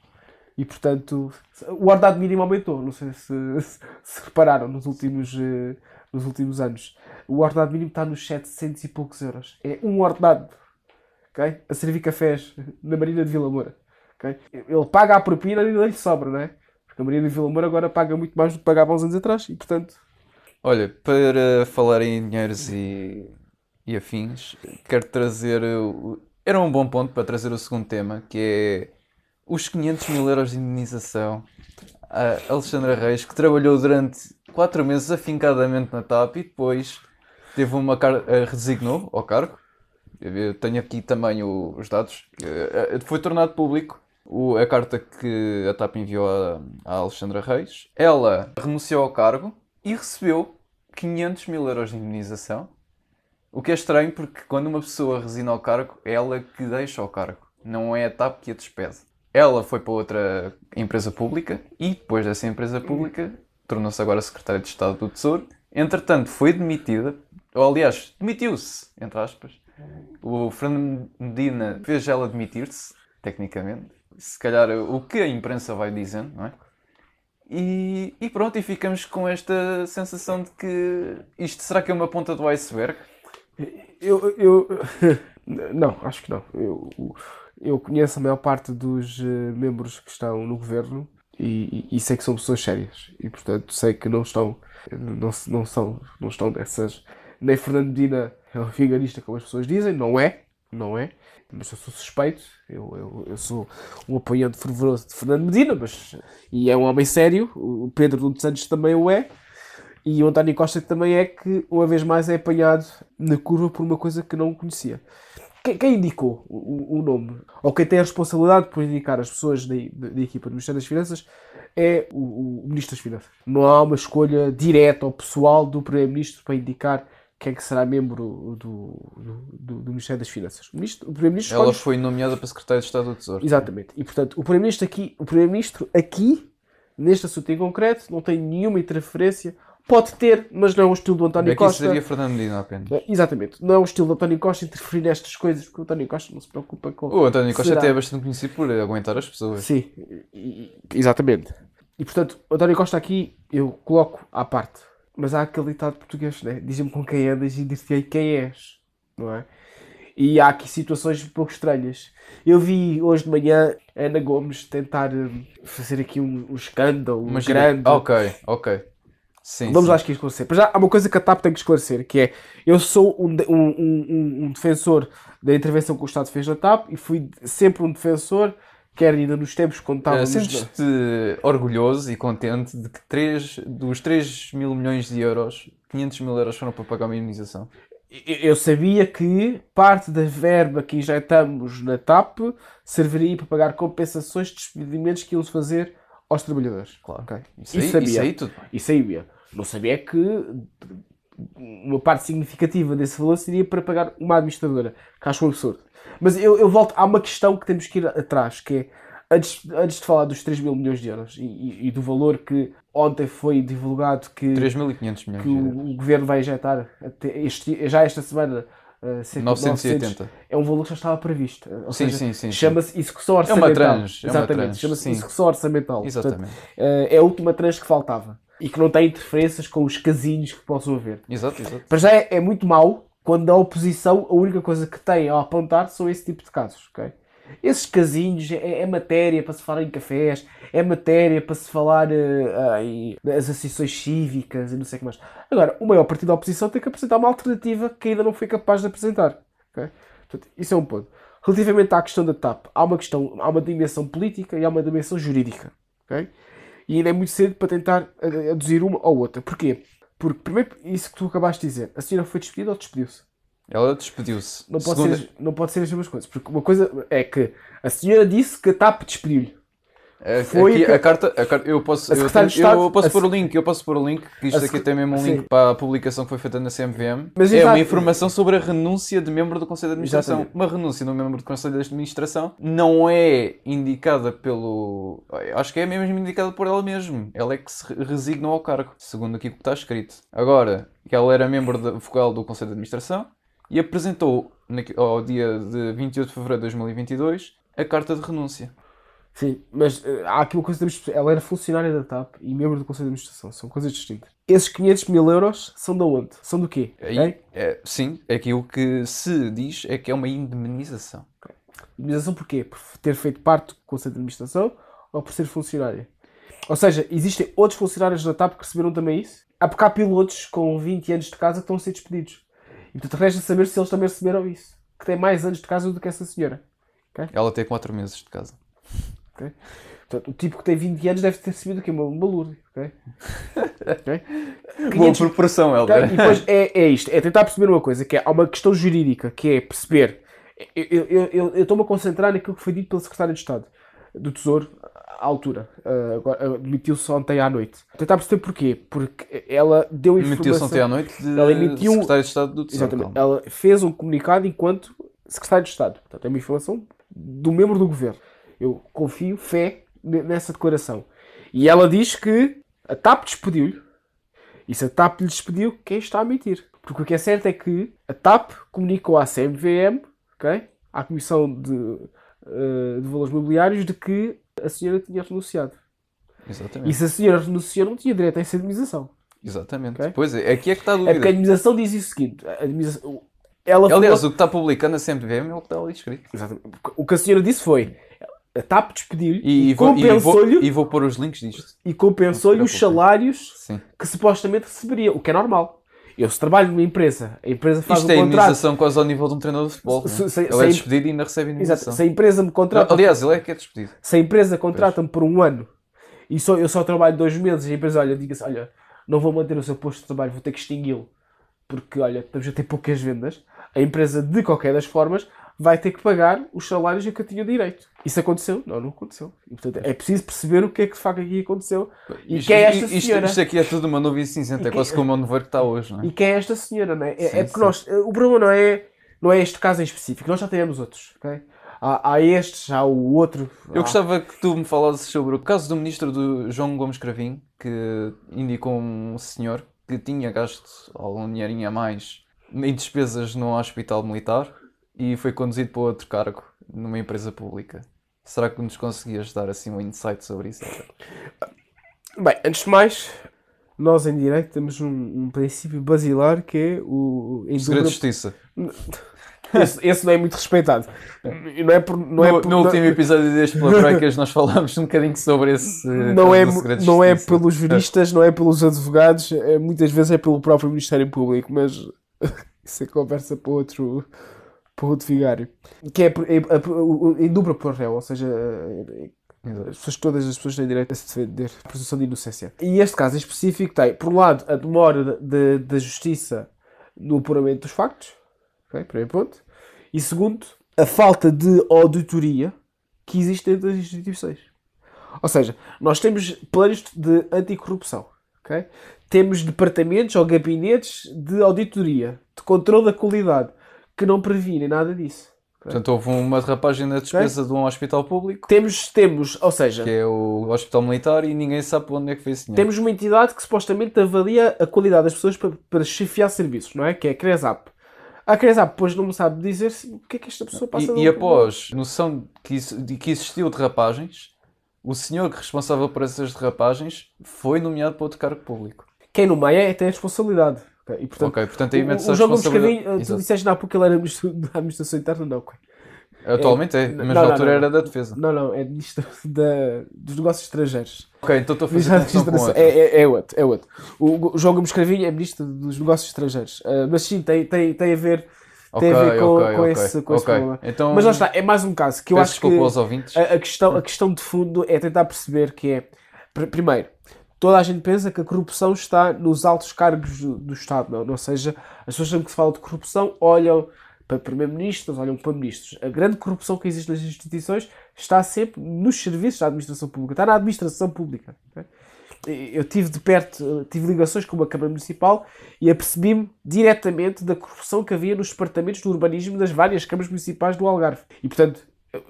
E portanto, o ordenado mínimo aumentou. Não sei se, se- se repararam nos últimos, eh, nos últimos anos. O ordenado mínimo está nos 700 e poucos euros. É um ordenado ok? a servir cafés na Marina de Vila Moura. ok? Ele paga a propina e ainda lhe sobra, não é? Porque a Marina de Vila Moura agora paga muito mais do que pagava há uns anos atrás e, portanto, Olha, para falar em dinheiros e, e afins, quero trazer. Era um bom ponto para trazer o segundo tema, que é os 500 mil euros de indenização a Alexandra Reis, que trabalhou durante 4 meses afincadamente na TAP e depois teve uma car... eh, resignou ao cargo. Eu tenho aqui também o- os dados. Eh, eh, Foi tornado público o- a carta que a TAP enviou a Alexandra Reis. Ela renunciou ao cargo e recebeu 500 mil euros de indenização O que é estranho porque quando uma pessoa resigna ao cargo, é ela que deixa o cargo. Não é a TAP que a despede. Ela foi para outra empresa pública e depois dessa empresa pública tornou-se agora secretária de Estado do Tesouro. Entretanto, foi demitida, ou aliás, demitiu-se, entre aspas. O Fernando Medina fez ela demitir-se, tecnicamente. Se calhar o que a imprensa vai dizendo, não é? E, e pronto, e ficamos com esta sensação de que isto será que é uma ponta do iceberg? Eu, eu não, acho que não. Eu, eu conheço a maior parte dos eh, membros que estão no governo e, e, e sei que são pessoas sérias e portanto sei que não estão não, não são não estão dessas nem Fernando Medina é um vigarista como as pessoas dizem não é não é mas eu sou suspeito eu, eu, eu sou um apoiante fervoroso de Fernando Medina mas e é um homem sério o Pedro Nuno Santos também o é e o António Costa também é que, uma vez mais, é apanhado na curva por uma coisa que não conhecia. Quem, quem indicou o, o- nome, ou quem tem a responsabilidade por indicar as pessoas da, da- da equipa do Ministério das Finanças, é o, o Ministro das Finanças. Não há uma escolha direta ou pessoal do Primeiro-Ministro para indicar quem é que será membro do, do, do- Ministério das Finanças. O, ministro- o Primeiro-Ministro Ela escolhe- foi nomeada para secretária de Estado do Tesouro. Exatamente. E portanto, o Primeiro-Ministro aqui, o Primeiro-Ministro aqui, neste assunto em concreto, não tem nenhuma interferência. Pode ter, mas não é o estilo do António Aqui Costa. seria Fernando Medina apenas. É, Exatamente. Não é o estilo do António Costa interferir nestas coisas, porque o António Costa não se preocupa com. O António Costa Será? até é bastante conhecido por aguentar as pessoas. Sim, exatamente. E portanto, o António Costa aqui eu coloco à parte. Mas há aquele ditado português, né? Diz-me com quem andas e dir-te-ei quem és, não é? E há aqui situações um pouco estranhas. Eu vi hoje de manhã a Ana Gomes tentar hum, fazer aqui um, um escândalo Mas grande. Ok, ok. Sim, Vamos sim. lá aqui esclarecer. Mas já há uma coisa que a TAP tem que esclarecer, que é, eu sou um, de- um- um- um- um defensor da intervenção que o Estado fez na TAP e fui sempre um defensor, quer ainda nos tempos quando Eh, estávamos... na- Sentes-te orgulhoso e contente de que três, dos 3 mil milhões de euros, 500 mil euros foram para pagar uma imunização? Eu sabia que parte da verba que injetamos na TAP serviria para pagar compensações de despedimentos que iam-se fazer aos trabalhadores. Claro. Ok. Isso, aí, sabia. isso aí tudo. Isso sabia. Não sabia que uma parte significativa desse valor seria para pagar uma administradora, que acho um absurdo. Mas eu, eu volto, há uma questão que temos que ir atrás, que é, antes, antes de falar dos 3 mil milhões de euros e, e- e do valor que ontem foi divulgado que, 3.500 milhões que o, o governo vai injetar este- já esta semana uh, cerca de 980. 900, é um valor que já estava previsto. Ou Sim, seja, sim, sim. Chama-se execução orçamental. é uma Exatamente, tranche, chama-se execução orçamental. Portanto, Exatamente. eh, é a última tranche que faltava. E que não tem interferências com os casinhos que possam haver. Exato, exato. Para já é, é muito mau quando a oposição a única coisa que tem a apontar são esse tipo de casos, ok? Esses casinhos é, é matéria para se falar em cafés, é matéria para se falar eh, em as associações cívicas e não sei o que mais. Agora, o maior partido da oposição tem que apresentar uma alternativa que ainda não foi capaz de apresentar. ok? Portanto, isso é um ponto. Relativamente à questão da TAP, há uma questão, há uma dimensão política e há uma dimensão jurídica. ok? E ainda é muito cedo para tentar eh, aduzir uma ou outra. Porquê? Porque, primeiro, isso que tu acabaste de dizer, a senhora foi despedida ou despediu-se? Ela despediu-se. Não pode, Segunda- ser, não pode ser as mesmas coisas. Porque uma coisa é que a senhora disse que a TAP despediu-lhe. É- Foi aqui a carta, a carta- eu posso, eu, tenho- de Estado- eu posso a pôr o link, eu posso pôr o link, que isto aqui tem mesmo um link sim. para a publicação que foi feita na CMVM. Mas é exato. uma informação sobre a renúncia de membro do Conselho de Administração. Exatamente. Uma renúncia de um membro do Conselho de Administração não é indicada pelo. Acho que é mesmo indicada por ela mesma. Ela é que se re- resigna ao cargo, segundo aqui o que está escrito. Agora, que ela era membro vogal do Conselho de Administração e apresentou ao dia de 28 de fevereiro de 2022 a carta de renúncia. Sim, mas eh, há aqui uma coisa que temos de. Ela era funcionária da TAP e membro do Conselho de Administração. São coisas distintas. Esses 500 mil euros são de onde? São do quê? Aí, Ok? é, sim, aqui o que se diz é que é uma indemnização. Indemnização porquê? Por ter feito parte do Conselho de Administração ou por ser funcionária? Ou seja, existem outros funcionários da TAP que receberam também isso? Há porque há pilotos com 20 anos de casa que estão a ser despedidos. E portanto resta saber se eles também receberam isso. Que têm mais anos de casa do que essa senhora. Ela tem 4 meses de casa. Ok? Portanto, o tipo que tem 20 anos deve ter recebido o quê? Uma- Um balúrdio. ok? Ok? Boa 500 proporção? Helder. E depois é, é isto, é tentar perceber uma coisa, que é, há uma questão jurídica, que é perceber. Eu eu- eu- eu estou-me a concentrar naquilo que foi dito pelo Secretário de Estado do Tesouro à altura. Uh, demitiu-se ontem à noite. Tentar perceber porquê. Porque ela deu informação... Emitiu-se ontem à noite de Ela emitiu- secretário de Estado do Tesouro. Exatamente. calma. Ela fez um comunicado enquanto secretário de Estado. Portanto, é uma informação do membro do governo. Eu confio, fé, ne- nessa declaração. E ela diz que a TAP despediu-lhe. E se a TAP lhe despediu, quem está a mentir? Porque o que é certo é que a TAP comunicou à CMVM, ok? à Comissão de, eh, de Valores Mobiliários, de que a senhora tinha renunciado. Exatamente. E se a senhora renunciou, não tinha direito a essa indemnização. Exatamente. Ok? Pois é, aqui é que está a É porque a dúvida. indemnização diz o seguinte: a indemnização- ela falou- Aliás, o que está publicando a CMVM é o que está ali escrito. Exatamente. O que a senhora disse foi: a TAP despediu-lhe E, e, vou, e, compensou-lhe e vou pôr os links disto. e compensou-lhe os salários Sim. que supostamente receberia, o que é normal. Eu, se trabalho numa empresa, a empresa faz Isto um é contrato. indemnização quase ao nível de um treinador de futebol. Se- é? se- ele se- é despedido e ainda recebe Exato. indemnização. Se a empresa me contrata, Aliás, ele é que é despedido. se a empresa contrata-me por um ano e só, eu só trabalho dois meses e a empresa, olha, diga-se, olha, não vou manter o seu posto de trabalho, vou ter que extingui-lo porque, olha, estamos a ter poucas vendas, a empresa, de qualquer das formas, vai ter que pagar os salários a que eu tinha direito. Isso aconteceu? Não, não aconteceu. E, portanto, é preciso perceber o que é que de facto aqui aconteceu e Isto, quem é esta isto- senhora. isto aqui é tudo uma nuvem cinzenta, é quase quem- como o nevoeiro que está hoje, não é? E quem é esta senhora, não é? É, Sim, é porque sim. nós, o problema não é, não é este caso em específico, nós já temos outros, ok? Há, há este, há o outro. Eu gostava que tu me falasses sobre o caso do ministro do João Gomes Cravinho, que indicou um senhor que tinha gasto algum dinheirinho a mais em despesas no hospital militar e foi conduzido para outro cargo numa empresa pública. Será que nos conseguias dar assim um insight sobre isso? Bem, antes de mais, nós em direito temos um, um princípio basilar que é o. em Segredo de Justiça. esse, esse não é muito respeitado. Não é por. Não é no, por, no não- último episódio deste Pela Troicas nós falámos um bocadinho sobre esse não é, não é pelos juristas, não é pelos advogados, é, muitas vezes é pelo próprio Ministério Público, mas isso é conversa para outro, para outro vigário. Que é, é- é- em dupla por réu, ou seja, as pessoas, todas as pessoas têm direito a se defender, a presunção de inocência. E este caso em específico tem, por um lado, a demora de- da justiça no apuramento dos factos, ok, primeiro ponto, e segundo, a falta de auditoria que existe dentro das instituições. Ou seja, nós temos planos de anticorrupção, ok? Temos departamentos ou gabinetes de auditoria, de controle da qualidade, que não previnem nada disso. Portanto, houve uma derrapagem na despesa de um hospital público, Temos, temos, ou seja, que é o hospital militar, e ninguém sabe para onde é que foi esse dinheiro. temos uma entidade que supostamente avalia a qualidade das pessoas para, para chefiar serviços, não é? Que é a CRESAP. A CRESAP depois não me sabe dizer se- o que é que esta pessoa passa E, e após noção que, isso- de que existiu derrapagens, o senhor que responsável por essas derrapagens foi nomeado para outro cargo público. Quem nomeia é tem a responsabilidade. E, portanto, ok, portanto aí o, mete-se a responsabilidade. Tu disseste pouco que ele era ministro da administração interna, não. ok? Atualmente é, mas não, na não, altura não. era da defesa. Não, não, é ministro da, dos negócios estrangeiros. Ok, então estou a fazer Ministro com outro. é, é, é outro, é outro. O, o João Gomes Cravinho é ministro dos negócios estrangeiros. Ah, mas sim, tem, tem, tem a ver, tem a Ok, ver com, ok, com ok, esse, com esse problema. Então, Mas lá está, é mais um caso que eu acho que a, a questão, a questão de fundo é tentar perceber que é, pr- primeiro, toda a gente pensa que a corrupção está nos altos cargos do, do Estado, não, ou seja, as pessoas sempre que se fala de corrupção olham para primeiro-ministros, olham para ministros. A grande corrupção que existe nas instituições está sempre nos serviços da administração pública, está na administração pública. ok? Eu tive de perto, tive ligações com uma Câmara Municipal e apercebi-me diretamente da corrupção que havia nos departamentos do urbanismo das várias câmaras municipais do Algarve. E, portanto,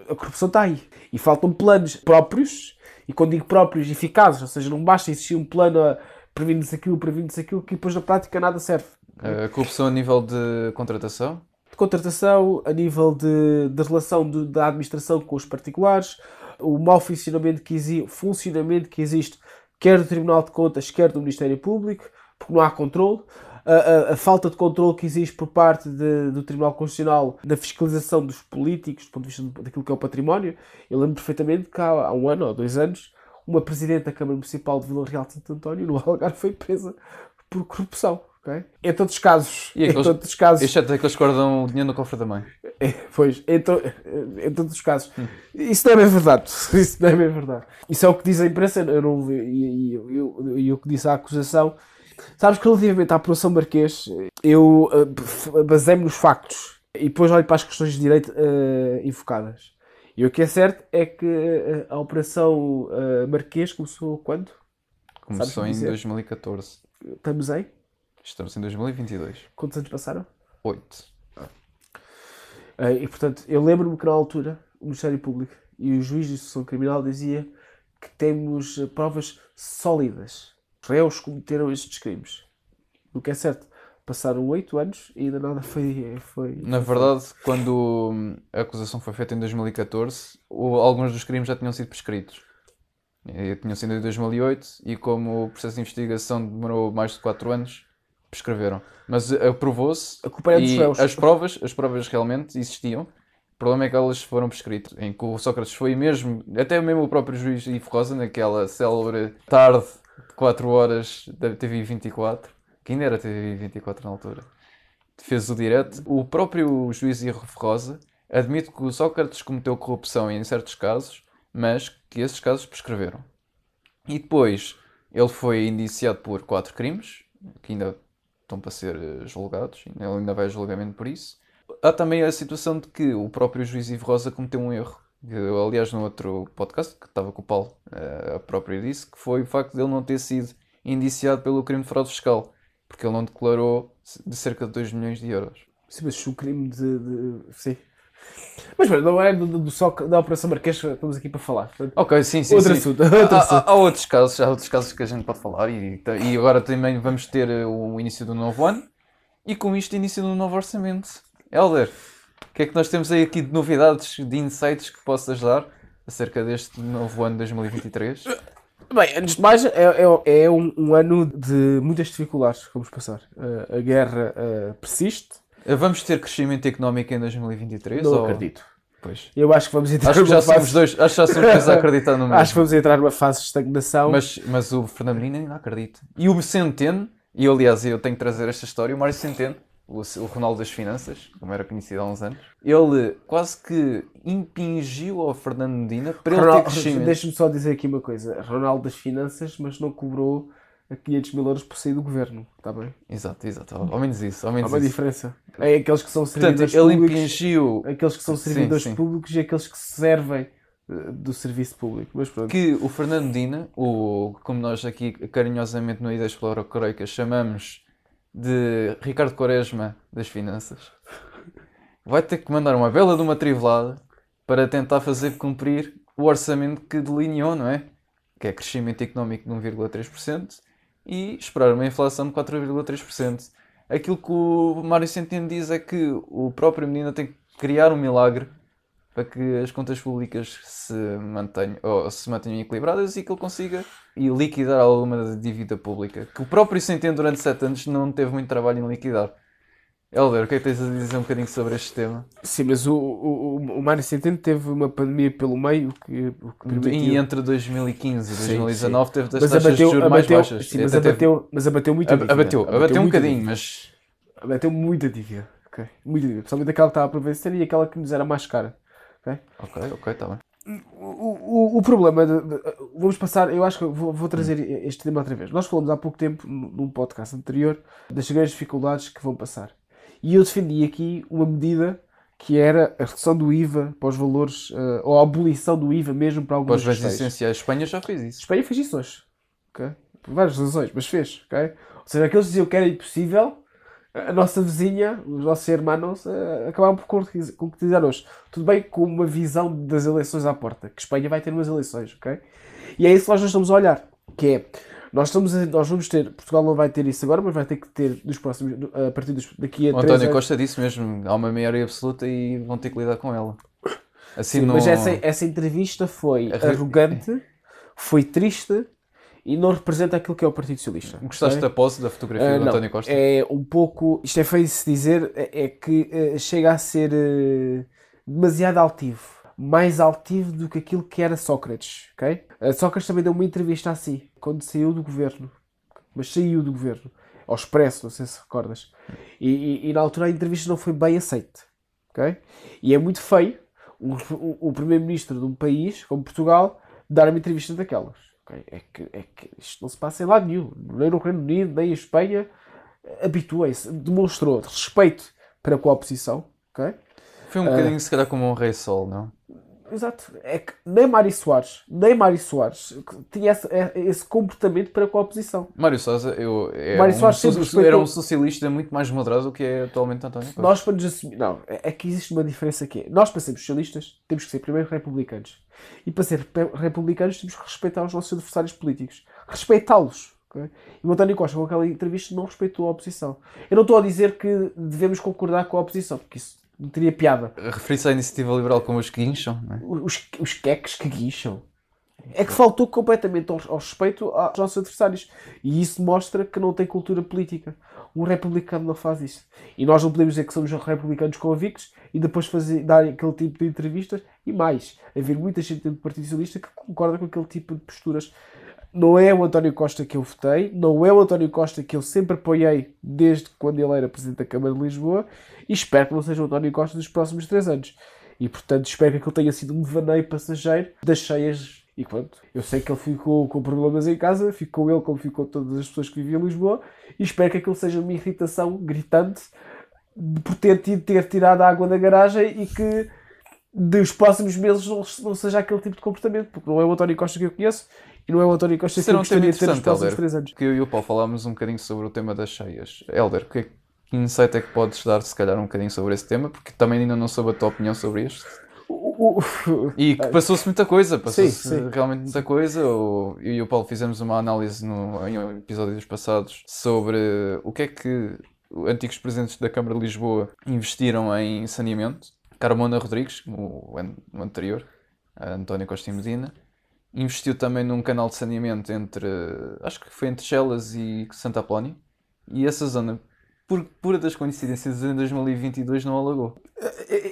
a corrupção está aí. E faltam planos próprios, e quando digo próprios, eficazes, ou seja, não basta existir um plano a previne-se aquilo, previne-se aquilo, que depois na prática nada serve. A corrupção a nível de contratação. De contratação, a nível de, de relação de- da administração com os particulares, o mau funcionamento que, exi funcionamento que existe quer do Tribunal de Contas, quer do Ministério Público, porque não há controle. A, a- a falta de controle que existe por parte de- do Tribunal Constitucional na fiscalização dos políticos, do ponto de vista daquilo que é o património. Eu lembro perfeitamente que há, há um ano ou dois anos, uma Presidente da Câmara Municipal de Vila Real de Santo António, no Algarve, foi presa por corrupção. ok? Em todos os casos, E em aqueles- todos os casos, Exceto aqueles que guardam o dinheiro no cofre da mãe. é, pois, em, to- em todos os casos. Isso não é bem verdade. Isso não é bem verdade. Isso é o que diz a imprensa eu não, e, e, e- e o que diz a acusação. Sabes que relativamente à apuração Marquês, eu uh, basei-me nos factos e depois olho para as questões de direito uh, invocadas. E o que é certo é que eh, a Operação eh, Marquês começou quando? Começou em dizer? 2014. Estamos em? Estamos em 2022. Quantos anos passaram? 8. Eh, E portanto, eu lembro-me que na altura o Ministério Público e o juiz de instrução criminal dizia que temos eh, provas sólidas. Réus cometeram estes crimes. O que é certo, passaram oito anos e ainda nada foi. foi Na verdade, quando a acusação foi feita em 2014, o- alguns dos crimes já tinham sido prescritos. E tinham sido em 2008 e como o processo de investigação demorou mais de 4 anos, prescreveram. Mas aprovou-se A culpa é dos réus. as provas, as provas realmente existiam. O problema é que elas foram prescritas, em que o Sócrates foi mesmo, até mesmo o próprio juiz Ivo Rosa, naquela célebre tarde de 4 horas da TV 24, que ainda era TV 24 na altura, fez o direto. O próprio juiz Ivo Rosa admite que o Sócrates cometeu corrupção em certos casos, mas que esses casos prescreveram. E depois ele foi indiciado por quatro crimes, que ainda estão para ser eh, julgados, ele ainda vai a julgamento por isso. Há também a situação de que o próprio juiz Ivo Rosa cometeu um erro. Eu, aliás, no outro podcast, que estava com o Paulo, eh, a própria disse, que foi o facto de ele não ter sido indiciado pelo crime de fraude fiscal, porque ele não declarou de cerca de 2 milhões de euros. Sim, mas o crime de. de- Sim. Mas bem, não é do, do, só da Operação Marquês que estamos aqui para falar. Ok, sim, sim. Outro sim. assunto, outro há, assunto. há- há outros casos, há outros casos que a gente pode falar e, e agora também vamos ter eh, o início do novo ano e com isto início do novo orçamento. Helder, o que é que nós temos aí aqui de novidades, de insights que possas dar acerca deste novo ano 2023? Bem, antes de mais, é, é, é um, um ano de muitas dificuldades que vamos passar. Uh, a guerra uh, persiste. Eh, Vamos ter crescimento económico em 2023? Não ou- acredito. Pois. Eu acho que vamos entrar Acho que já numa somos fase... dois, acho que já somos dois a acreditar no mesmo. Acho que vamos entrar numa fase de estagnação. Mas, mas o Fernando Lina ainda acredita. E o Centeno, e aliás eu tenho que trazer esta história, o Mário Centeno, o, Ronaldo das Finanças, como era conhecido há uns anos, ele quase que impingiu ao Fernando Medina para ele ter Ronaldo- crescimento. Deixa-me só dizer aqui uma coisa. Ronaldo das Finanças, mas não cobrou a 500 mil euros por sair do governo. Está bem? Exato, exato. Ao menos isso, ao Há menos uma isso. diferença. É aqueles que são Portanto, servidores ele públicos. impingiu Aqueles que são Sim, servidores sim. públicos e aqueles que se servem eh, do serviço público. Mas pronto. que o Fernando Medina, o, como nós aqui carinhosamente no Ideias Explora Coreica chamamos de Ricardo Quaresma das Finanças, vai ter que mandar uma bela de uma trivelada para tentar fazer cumprir o orçamento que delineou, não é? Que é crescimento económico de 1,3% e esperar uma inflação de 4,3%. Aquilo que o Mário Centeno diz é que o próprio Medina tem que criar um milagre para que as contas públicas se mantenham, ou se mantenham equilibradas e que ele consiga e liquidar alguma da dívida pública. Que o próprio Centeno durante 7 anos não teve muito trabalho em liquidar. Helder, o que é que tens a dizer um bocadinho sobre este tema? Sim, mas o, o, o- Mário Centeno teve uma pandemia pelo meio que, que permitiu... E entre 2015 e Sim, 2019 teve das Mas taxas de abateu, juros mais abateu, baixas. sim, mas, Até teve- abateu, mas abateu muito a dívida. abateu, abateu um muita bocadinho, mas Abateu muita dívida. ok? Muita dívida. Principalmente aquela que estava para vencer e aquela que nos era mais cara. Ok? ok, ok, está bem. O, o, o problema, de- de- vamos passar, eu acho que vou, vou trazer este tema outra vez. Nós falamos há pouco tempo, num podcast anterior, das grandes dificuldades que vão passar. E eu defendi aqui uma medida que era a redução do IVA para os valores, eh, ou a abolição do IVA mesmo para Para algumas os bens essenciais, Espanha já fez isso. Espanha fez isso hoje. ok? Por várias razões, mas fez. ok? Ou seja, aqueles que diziam que era impossível, a nossa vizinha, os nossos irmãos, eh, acabaram por concretiz- concretizar hoje. Tudo bem com uma visão das eleições à porta, que Espanha vai ter umas eleições, ok? E é isso que nós estamos a olhar, que é, nós, estamos a- nós vamos ter, Portugal não vai ter isso agora, mas vai ter que ter nos próximos, a partir dos, daqui a O António anos. Costa disse mesmo, há uma maioria absoluta e vão ter que lidar com ela. Assim Sim, não... Mas essa, essa entrevista foi arrogante, foi triste e não representa aquilo que é o Partido Socialista. Gostaste ok? da pose da fotografia Ah, do não, António Costa? É um pouco. Isto é feio de se dizer, é, é que eh, chega a ser eh, demasiado altivo. Mais altivo do que aquilo que era Sócrates. ok? Ah, Sócrates também deu uma entrevista assim, quando saiu do governo. Mas saiu do governo. Ao Expresso, não sei se recordas. E, e- e na altura a entrevista não foi bem aceita. ok? E é muito feio o, o- o primeiro-ministro de um país, como Portugal, dar uma entrevista daquelas. Ok? É, que, é que isto não se passa em lado nenhum. Nem no Reino Unido, nem em Espanha. Habituem-se, demonstrou respeito para com a oposição. ok? Foi um bocadinho, se calhar, como um rei sol, não? Exato. É que nem Mário Soares, nem Mário Soares tinha esse, é- esse comportamento para com a oposição. Mário Sousa eu, é Mário um Soares so- respeitou- era um socialista muito mais moderado do que é atualmente António Costa. Nós para nos assumir. Não, é é que existe uma diferença aqui. Nós, para sermos socialistas, temos que ser primeiro republicanos. E para ser republicanos, temos que respeitar os nossos adversários políticos. Respeitá-los. ok? E o António Costa, com aquela entrevista, não respeitou a oposição. Eu não estou a dizer que devemos concordar com a oposição, porque isso não teria piada. Referir-se à iniciativa liberal como os que guincham, não é? Os, os queques que guincham. É que faltou completamente ao, ao respeito aos nossos adversários. E isso mostra que não tem cultura política. Um republicano não faz isso. E nós não podemos dizer que somos republicanos convictos e depois fazer, dar aquele tipo de entrevistas. E mais, haver muita gente dentro do Partido Socialista que concorda com aquele tipo de posturas. Não é o António Costa que eu votei, não é o António Costa que eu sempre apoiei desde quando ele era Presidente da Câmara de Lisboa e espero que não seja o António Costa dos próximos três anos. E portanto espero que aquilo tenha sido um devaneio passageiro das cheias. E pronto, eu sei que ele ficou com problemas em casa, ficou ele como ficou todas as pessoas que viviam em Lisboa, e espero que aquilo seja uma irritação gritante por ter, ter tirado a água da garagem e que dos próximos meses não, não seja aquele tipo de comportamento, porque não é o António Costa que eu conheço e não é o António Costa que eu era um gostaria de ter nos próximos três anos. Que eu e o Paulo falámos um bocadinho sobre o tema das cheias. Helder, que, que insight é que podes dar, se calhar, um bocadinho sobre esse tema? Porque também ainda não soube a tua opinião sobre o- E que passou-se muita coisa, passou-se realmente muita coisa. Eu e o Paulo fizemos uma análise no, em episódios passados sobre o que é que os antigos presidentes da Câmara de Lisboa investiram em saneamento. Carmona Rodrigues, o, an- o anterior, António Costa Medina, investiu também num canal de saneamento entre, acho que foi entre Chelas e Santa Apolónia, e essa zona, por pura das coincidências, em 2022 não alagou.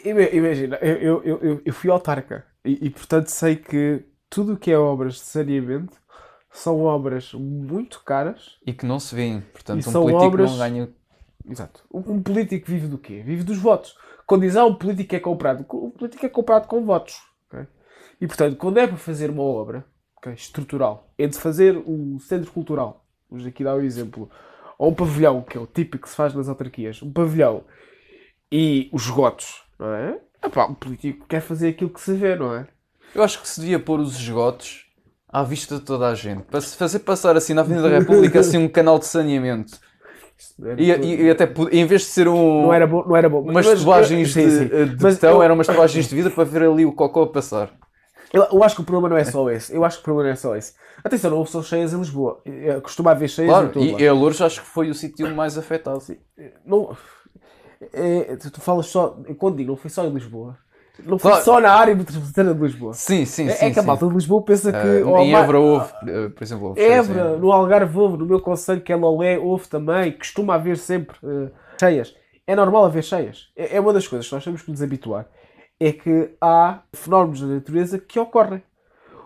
Ima- Imagina, eu, eu, eu- fui autarca e, e, portanto sei que tudo o que é obras de saneamento são obras muito caras. E que não se vêem. Portanto, um político obras- não ganha Exato. Um, um político vive do quê? Vive dos votos. Quando diz, ah, um político é comprado, o político é comprado com votos. E portanto, quando é para fazer uma obra ok, estrutural, é de fazer um centro cultural, vamos aqui dar um exemplo, ou um pavilhão, que é o típico que se faz nas autarquias, um pavilhão e os esgotos, não é? Epá, um político quer fazer aquilo que se vê, não é? Eu acho que se devia pôr os esgotos à vista de toda a gente. Para se fazer passar assim na Avenida da República assim um canal de saneamento. E, e- e até em vez de ser um, não era bom, não era bom. umas Mas- tubagens sim, de, sim. de Mas betão, eu- eram umas tubagens de vida para ver ali o cocô a passar. Eu, eu acho que o problema não é só esse. Eu acho que o problema não é só esse. Atenção, não houve só cheias em Lisboa. Costuma haver cheias em Claro, todo e, lado. e a Lourdes acho que foi o sítio mais afetado. Não, é, tu, tu falas só. Quando digo, não foi só em Lisboa. Não foi Claro. só na área metropolitana de Lisboa. Sim, sim, É, sim. é que a sim. malta de Lisboa pensa que. Ah, oh, em Évora houve, eh, por exemplo, houve Évora, em- no Algarve houve, no meu conselho que é Lolé, houve também. Costuma haver sempre eh, cheias. É normal haver cheias. É, é uma das coisas que nós temos que nos habituar. É que há fenómenos da natureza que ocorrem.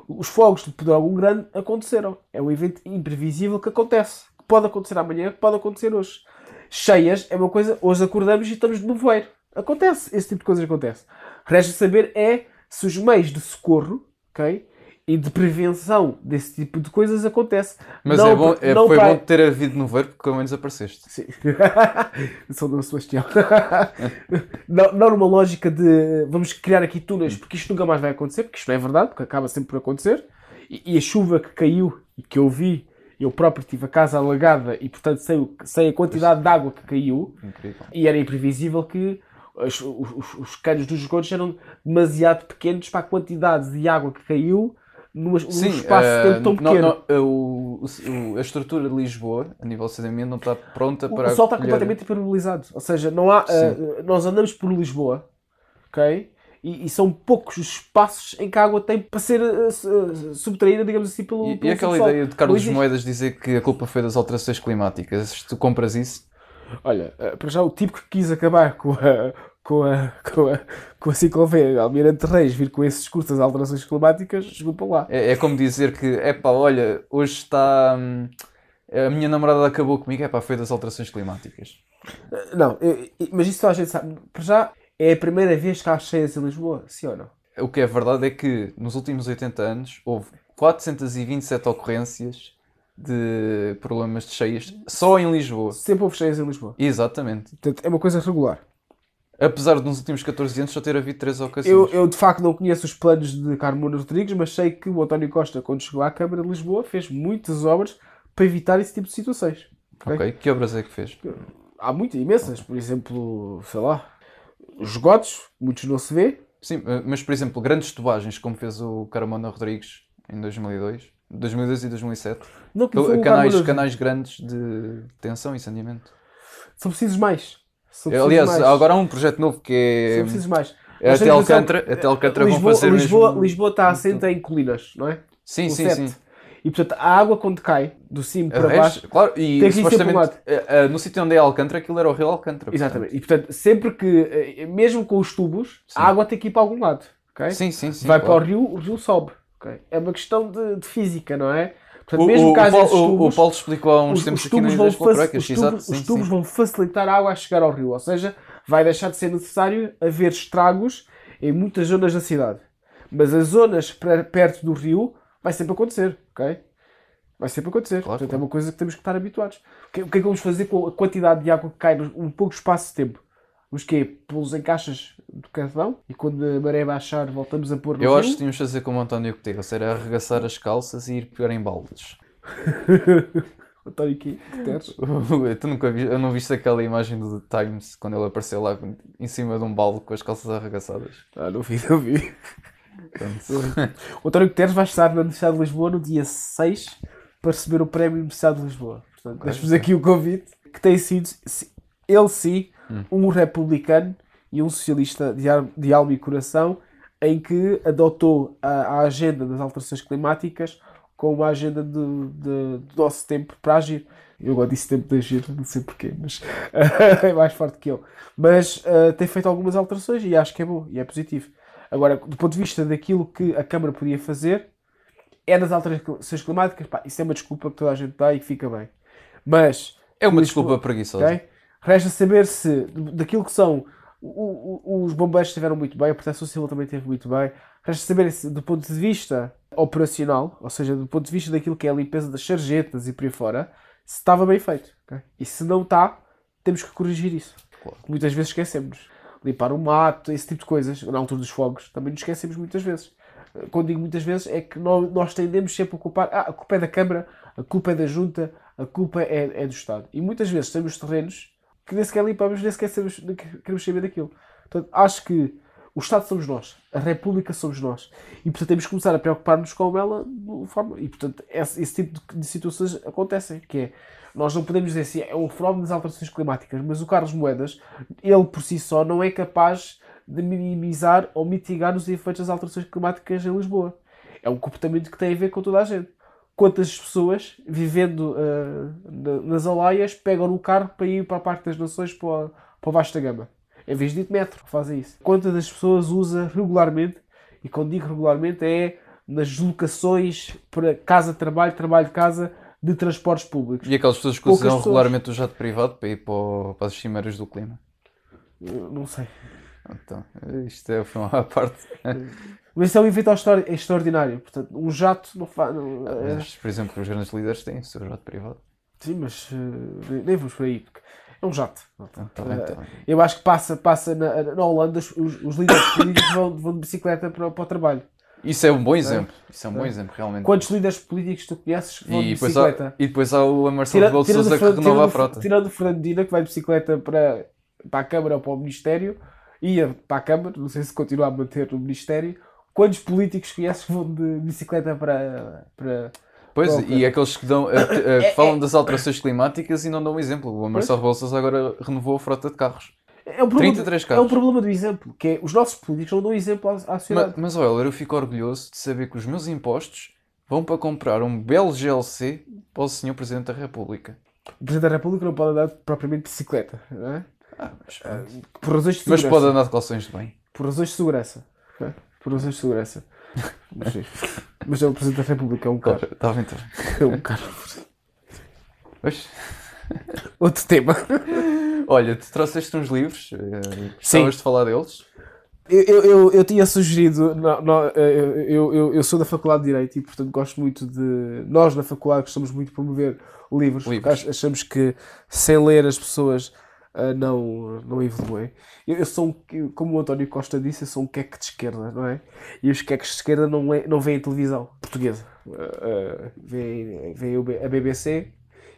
Os fogos de Pedrógão Grande aconteceram. É um evento imprevisível que acontece. Que pode acontecer amanhã, que pode acontecer hoje. Cheias é uma coisa, hoje acordamos e estamos de nevoeiro. Acontece, esse tipo de coisas acontece. Resta saber é se os meios de socorro, ok? E de prevenção desse tipo de coisas acontece. Mas Não é bom, é- foi para- bom ter havido no ver porque pelo menos apareceste. Sim. Sou do Sebastião. não, não numa lógica de vamos criar aqui túneis porque isto nunca mais vai acontecer, porque isto não é verdade, porque acaba sempre por acontecer. E, e a chuva que caiu e que eu vi, eu próprio tive a casa alagada e portanto sei, sei a quantidade de água que caiu Incrível. e era imprevisível que os, os, os- os canos dos esgotos eram demasiado pequenos para a quantidade de água que caiu num, espaço de eh, tempo tão não- pequeno. não, eh, o- o- a estrutura de Lisboa, a nível de saneamento, não está pronta para. o sol está completamente impermeabilizado. Ou seja, não há, eh, nós andamos por Lisboa, ok? E, e são poucos os espaços em que a água tem para ser eh, eh, subtraída, digamos assim, pelo. E, e pelo aquela subsolo. ideia de Carlos Não. Moedas dizer que a culpa foi das alterações climáticas, tu compras isso? Olha, eh, para já o tipo que quis acabar com a. Com a, com a, com a ciclovia Almirante Reis vir com esse discurso das alterações climáticas, desculpa lá. É, é como dizer que, epá, olha, hoje está. hum, a minha namorada acabou comigo, epá, foi das alterações climáticas. Eh, Não, eu- eu- mas isso a gente sabe. Para já é a primeira vez que há cheias em Lisboa, sim ou não? O que é verdade é que nos últimos 80 anos houve 427 ocorrências de problemas de cheias só em Lisboa. Sempre houve cheias em Lisboa. Exatamente. Portanto, é uma coisa regular. Apesar de nos últimos 14 anos só ter havido 3 Eu, ocasiões. eu de facto não conheço os planos de Carmona Rodrigues, mas sei que o António Costa, quando chegou à Câmara de Lisboa, fez muitas obras para evitar esse tipo de situações. Ok, que obras é que fez? Há muitas, imensas. Por exemplo, sei lá, os esgotos, muitos não se vê. Sim, eh, mas por exemplo, grandes tubagens, como fez o Carmona Rodrigues em 2002, 2002 e 2007. Não Canais, canais grandes de tensão e saneamento. São precisos mais. Precisos Aliás, mais. agora há um projeto novo que é. precisos mais. é até Alcântara, até Alcântara vão Lisboa, fazer Lisboa, mesmo- Lisboa está assenta em colinas, não é? Sim, O sim, sim. E portanto, a água quando cai do cimo para baixo. claro, e tem que ir sempre um lado. eh, eh, no sítio onde é Alcântara, aquilo era o Rio Alcântara. Exatamente. E portanto, sempre que, eh, mesmo com os tubos, a água tem que ir para algum lado. ok? portanto. Sim, sim, sim. Vai claro. para o rio, o rio sobe. ok? É uma questão de, de física, não é? Portanto, O, mesmo o, que o, tubos, o Paulo explicou há uns os, tempos os tubos, vão, faci- os tubos- sim, os tubos vão facilitar a água a chegar ao rio. Ou seja, vai deixar de ser necessário haver estragos em muitas zonas da cidade. Mas as zonas per- perto do rio vai sempre acontecer, ok? Vai sempre acontecer. Claro, Portanto, claro. é uma coisa que temos que estar habituados. O que, o que é que vamos fazer com a quantidade de água que cai num pouco espaço de tempo? Vamos quê? Pô-los em caixas de carvão e quando a maré baixar voltamos a pôr no Eu rio? acho que tínhamos de fazer como o António Guterres, era arregaçar as calças e ir pegar em baldes. António Guterres. tu nunca vi, eu não viste aquela imagem do The Times quando ele apareceu lá em cima de um balde com as calças arregaçadas? Ah, não vi, não vi. Portanto, O António Guterres vai estar na Universidade de Lisboa no dia 6 para receber o prémio Universidade de Lisboa. Portanto, deixo-vos aqui o convite que tem sido, ele sim, um republicano e um socialista de, ar- de alma e coração, em que adotou a, a agenda das alterações climáticas como a agenda do, de- do nosso tempo para agir. Eu agora disse tempo de agir, não sei porquê, mas é mais forte que eu. Mas ah, tem feito algumas alterações e acho que é bom e é positivo. Agora, do ponto de vista daquilo que a Câmara podia fazer, é nas alterações climáticas, pá, isso é uma desculpa que toda a gente dá e que fica bem. Mas é uma Lisboa- desculpa preguiçosa. Ok? Resta saber se daquilo que são o- o- os bombeiros estiveram muito bem, a Proteção Civil também esteve muito bem. Resta saber se, do ponto de vista operacional, ou seja, do ponto de vista daquilo que é a limpeza das sarjetas e por aí fora, se estava bem feito. ok? E se não está, temos que corrigir isso. Claro. Muitas vezes esquecemos. Limpar o mato, esse tipo de coisas, na altura dos fogos, também nos esquecemos muitas vezes. Quando digo muitas vezes, é que nós, nós tendemos sempre a culpar. Ah, a culpa é da Câmara, a culpa é da Junta, a culpa é, é do Estado. E muitas vezes temos terrenos que nem sequer limpamos, nem sequer sabemos, queremos saber daquilo. Portanto, acho que o Estado somos nós, a República somos nós. E portanto temos que começar a preocupar-nos com ela de forma. E portanto esse, esse tipo de, de situações acontecem, que é. Nós não podemos dizer assim, é um fenómeno das alterações climáticas, mas o Carlos Moedas, ele por si só, não é capaz de minimizar ou mitigar os efeitos das alterações climáticas em Lisboa. É um comportamento que tem a ver com toda a gente. Quantas pessoas, vivendo na- nas alaias, pegam no carro para ir para a Parque das Nações para, para o Vasta Gama? Em vez de ir de metro, fazem isso. Quantas das pessoas usa regularmente, e quando digo regularmente é nas deslocações para casa-trabalho, trabalho-casa, de transportes públicos? E aquelas pessoas que Poucas usam pessoas. regularmente o jato privado para ir para, o- para as cimeiras do clima. Eu Não sei. Então, isto é foi uma parte. Mas isso é um evento extra- extraordinário. Portanto, um jato não faz. Não, é- Mas, por exemplo, os grandes líderes têm o seu jato privado. Sim, mas eh, nem- vamos por aí. porque É um jato. Tá bem, tá bem. Eu acho que passa, passa na, na Holanda, os, os líderes políticos vão, vão de bicicleta para, para o trabalho. Isso é um bom exemplo. Isso é um bom exemplo, realmente. Quantos líderes políticos tu conheces que vão de E há, bicicleta? e depois há o Marcelo Rebelo de Sousa que renova a frota. Tirando o Fernando Medina, que vai de bicicleta para, para a Câmara ou para o Ministério, ia para a Câmara, não sei se continua a manter no Ministério. Quantos políticos conheces que vão de bicicleta para. para... Pois, Qual e aqueles que, dão, a- É, a- que falam das alterações climáticas e não dão um exemplo. O Marcelo Sousa agora renovou a frota de carros. É um problema, 33 é um carros. problema do exemplo, que é os nossos políticos não dão exemplo à, à Mas, sociedade. mas olha, eu fico orgulhoso de saber que os meus impostos vão para comprar um belo GLC para o Sr. Presidente da República. O Presidente da República não pode andar propriamente de bicicleta, não é? Mas, Por razões de mas segurança. pode andar de calções de bem. Por razões de segurança. ok? Por razões de segurança. Mas. Mas é o Presidente da República, é um carro. Está bem, está bem. É um carro. Pois. Outro tema. Olha, tu trouxeste uns livros, eh, gostavas de falar deles? Eu, eu, eu, eu tinha sugerido, no- no- eu, eu, eu, eu sou da Faculdade de Direito e, portanto, gosto muito de. Nós, na Faculdade, gostamos muito de promover livros, porque Livros. ach- achamos que sem ler as pessoas ah, não, não evoluem. Eu, eu sou, um, como o António Costa disse, eu sou um queque de esquerda, não é? E os queques de esquerda não, é, não veem televisão portuguesa. Uh, uh, veem, veem a BBC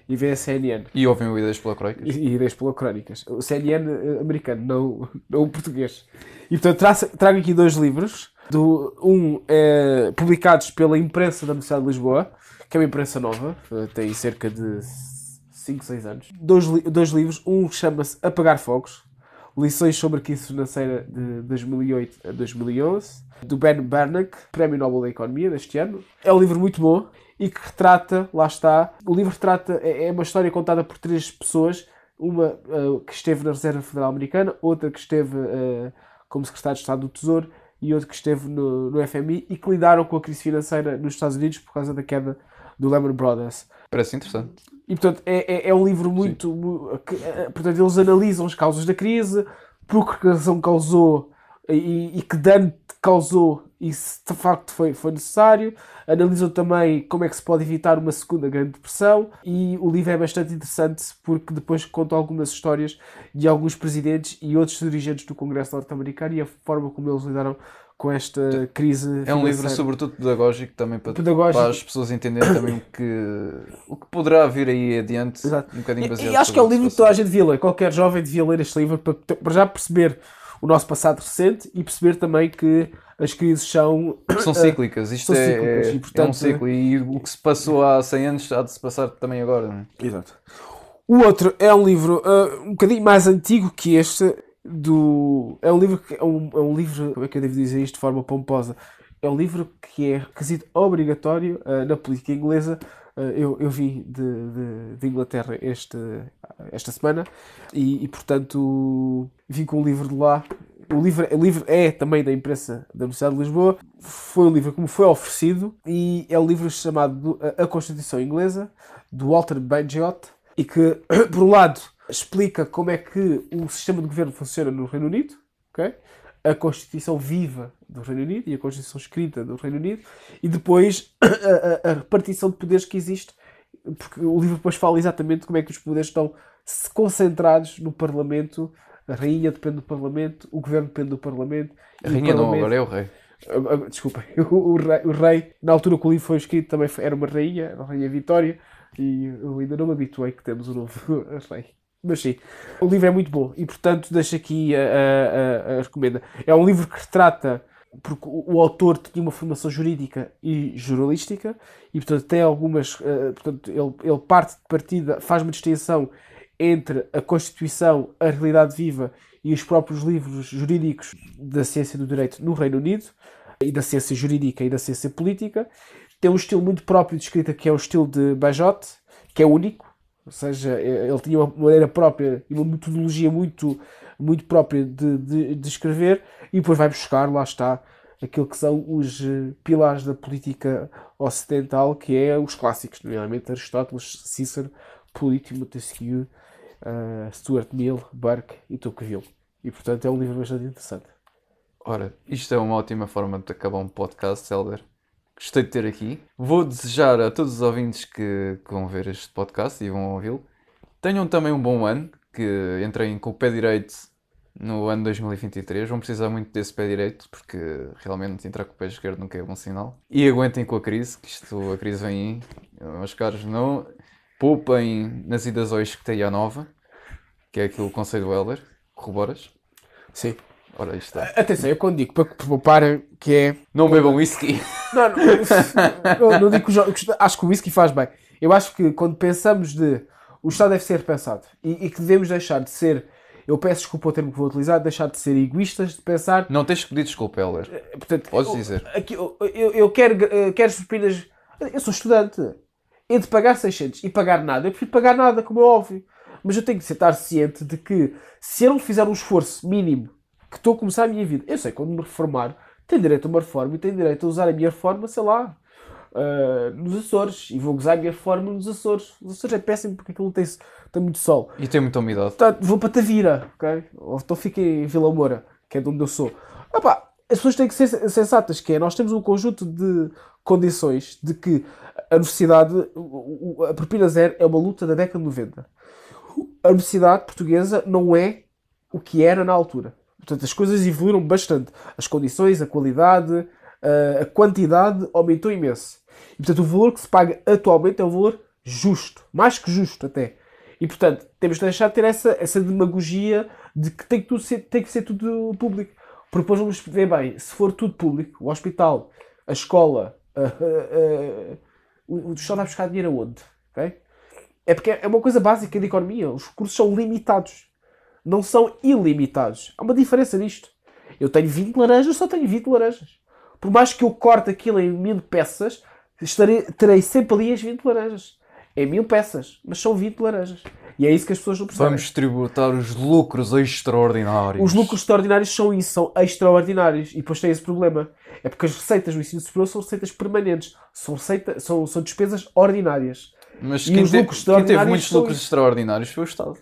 e veem a CNN. E ouvem o Ideias pela Croicas. E, e ideias pela crónicas. O CNN eh, americano, não, não o português. E portanto traço- trago aqui dois livros. Do, um é publicados pela imprensa da Universidade de Lisboa, que é uma imprensa nova, eh, tem cerca de 5, 6 anos. Dois, li- dois livros. Um chama-se Apagar Fogos, Lições sobre a Crise Financeira de 2008 a 2011, do Ben Bernanke, Prémio Nobel da Economia deste ano. É um livro muito bom e que retrata, lá está, o livro retrata, é é uma história contada por três pessoas, uma eh, que esteve na Reserva Federal Americana, outra que esteve eh, como secretário de Estado do Tesouro e outra que esteve no, no FMI e que lidaram com a crise financeira nos Estados Unidos por causa da queda do Lehman Brothers. Parece interessante. E portanto é, é, é um livro muito. mu- que, eh, portanto, eles analisam as causas da crise, por que razão causou e, e que dano causou e se de facto foi, foi necessário. Analisam também como é que se pode evitar uma segunda grande depressão. E o livro é bastante interessante porque depois conta algumas histórias de alguns presidentes e outros dirigentes do Congresso norte-americano e a forma como eles lidaram com esta crise. É um livro sobretudo pedagógico também para, Pedagógico. para as pessoas entenderem também o que, o que poderá vir aí adiante. Exato. Um bocadinho E- baseado E, acho que é um livro que toda a gente devia ler. Qualquer jovem devia ler este livro para, para já perceber o nosso passado recente e perceber também que as crises são. São cíclicas, isto são é, cíclicas é, e, é um portanto- ciclo e o que se passou há 100 anos há de se passar também agora. é? Exato. O outro é um livro ah, um bocadinho mais antigo que este. Do... É um livro que é um, é um livro. Como é que eu devo dizer isto de forma pomposa? É um livro que é requisito obrigatório ah, na política inglesa. Ah, eu, eu vim de, de, de Inglaterra este, esta semana e, e, portanto vim com um livro de lá. O livro, o livro é também da imprensa da Universidade de Lisboa. Foi um livro que me foi oferecido e é um livro chamado A Constituição Inglesa, do Walter Bagehot, e que, por um lado, explica como é que o sistema de governo funciona no Reino Unido, ok? a Constituição viva do Reino Unido e a Constituição escrita do Reino Unido, e depois a, a- a repartição de poderes que existe, porque o livro depois fala exatamente como é que os poderes estão concentrados no Parlamento. A rainha depende do Parlamento, o governo depende do Parlamento. A o rainha não, agora é o rei. ah, ah, Desculpem, o, o rei, o rei, na altura que o livro foi escrito, também era uma rainha, era a Rainha Vitória, e eu ainda não me habituei que temos um novo rei. Mas sim, o livro é muito bom e, portanto, deixo aqui a, a, a, recomenda. É um livro que retrata, porque o, o autor tinha uma formação jurídica e jornalística, e, portanto, tem algumas. eh, portanto, ele, ele parte de partida, faz uma distinção entre a Constituição, a realidade viva e os próprios livros jurídicos da ciência do direito no Reino Unido, e da ciência jurídica e da ciência política. Tem um estilo muito próprio de escrita que é o estilo de Bajot, que é único, ou seja, eh, ele tinha uma maneira própria e uma metodologia muito, muito própria de, de, de escrever, e depois vai buscar, lá está, aquilo que são os eh, pilares da política ocidental, que é os clássicos, nomeadamente Aristóteles, Cícero, Político, Montesquieu, eh, Stuart Mill, Burke e Tocqueville. E portanto é um livro bastante interessante. Ora, isto é uma ótima forma de acabar um podcast, Helder. Gostei de ter aqui. Vou desejar a todos os ouvintes que, que vão ver este podcast e vão ouvi-lo. Tenham também um bom ano, que entrem com o pé direito no ano 2023. Vão precisar muito desse pé direito, porque realmente entrar com o pé esquerdo nunca é bom sinal. E aguentem com a crise, que isto, a crise vem aí. Meus caros, não poupem nas idas hoje que tem a nova, que é aquilo o conselho do Helder. Corroboras? Sim. Ora, isto está. Atenção, eu quando digo para que pouparem, que é Não bebam whisky. Não, não, não, não digo que jo- acho que o whisky faz bem. Eu acho que quando pensamos de o Estado deve ser repensado e, e que devemos deixar de ser, eu peço desculpa o termo que vou utilizar, deixar de ser egoístas, de pensar. Não tens que pedir desculpa, Helder. Portanto, Podes eu- dizer. Aqui, eu, eu, eu quero, eh, quero. Eu sou estudante. Entre pagar 600 e pagar nada, eu prefiro pagar nada, como é óbvio. Mas eu tenho que estar ciente de que se eu não fizer um esforço mínimo que estou a começar a minha vida, eu sei quando me reformar, tenho direito a uma reforma e tenho direito a usar a minha reforma, sei lá, ah, nos Açores. E vou usar a minha reforma nos Açores. Os Açores é péssimo porque aquilo tem, tem muito sol. E tem muita umidade. Vou para Tavira, ok? Ou então fico em Vila Moura, que é de onde eu sou. Epá, as pessoas têm que ser sensatas, que é, nós temos um conjunto de condições de que a universidade, a propina zero é uma luta da década de 90. a universidade portuguesa não é o que era na altura. Portanto, as coisas evoluíram bastante. As condições, a qualidade, a- quantidade aumentou imenso. E, portanto, o valor que se paga atualmente é um valor justo. Mais que justo, até. E, portanto, temos de deixar de ter essa, essa demagogia de que tem que, tudo ser, tem que ser tudo público. Porque depois vamos ver bem, se for tudo público, o hospital, a escola, a- a- a- o, o Estado vai buscar dinheiro aonde? ok? É porque é uma coisa básica da economia. Os recursos são limitados. Não são ilimitados. Há uma diferença nisto. Eu tenho 20 laranjas, só tenho 20 laranjas. Por mais que eu corte aquilo em mil peças, estarei, terei sempre ali as 20 laranjas. É mil peças, mas são 20 laranjas. E é isso que as pessoas não percebem. Vamos tributar os lucros extraordinários. Os lucros extraordinários são isso, são extraordinários. E depois tem esse problema. É porque as receitas do ensino superior são receitas permanentes. São, receita, são, são despesas ordinárias. Mas E quem, os te- lucros quem teve muitos lucros isso. extraordinários foi o Estado.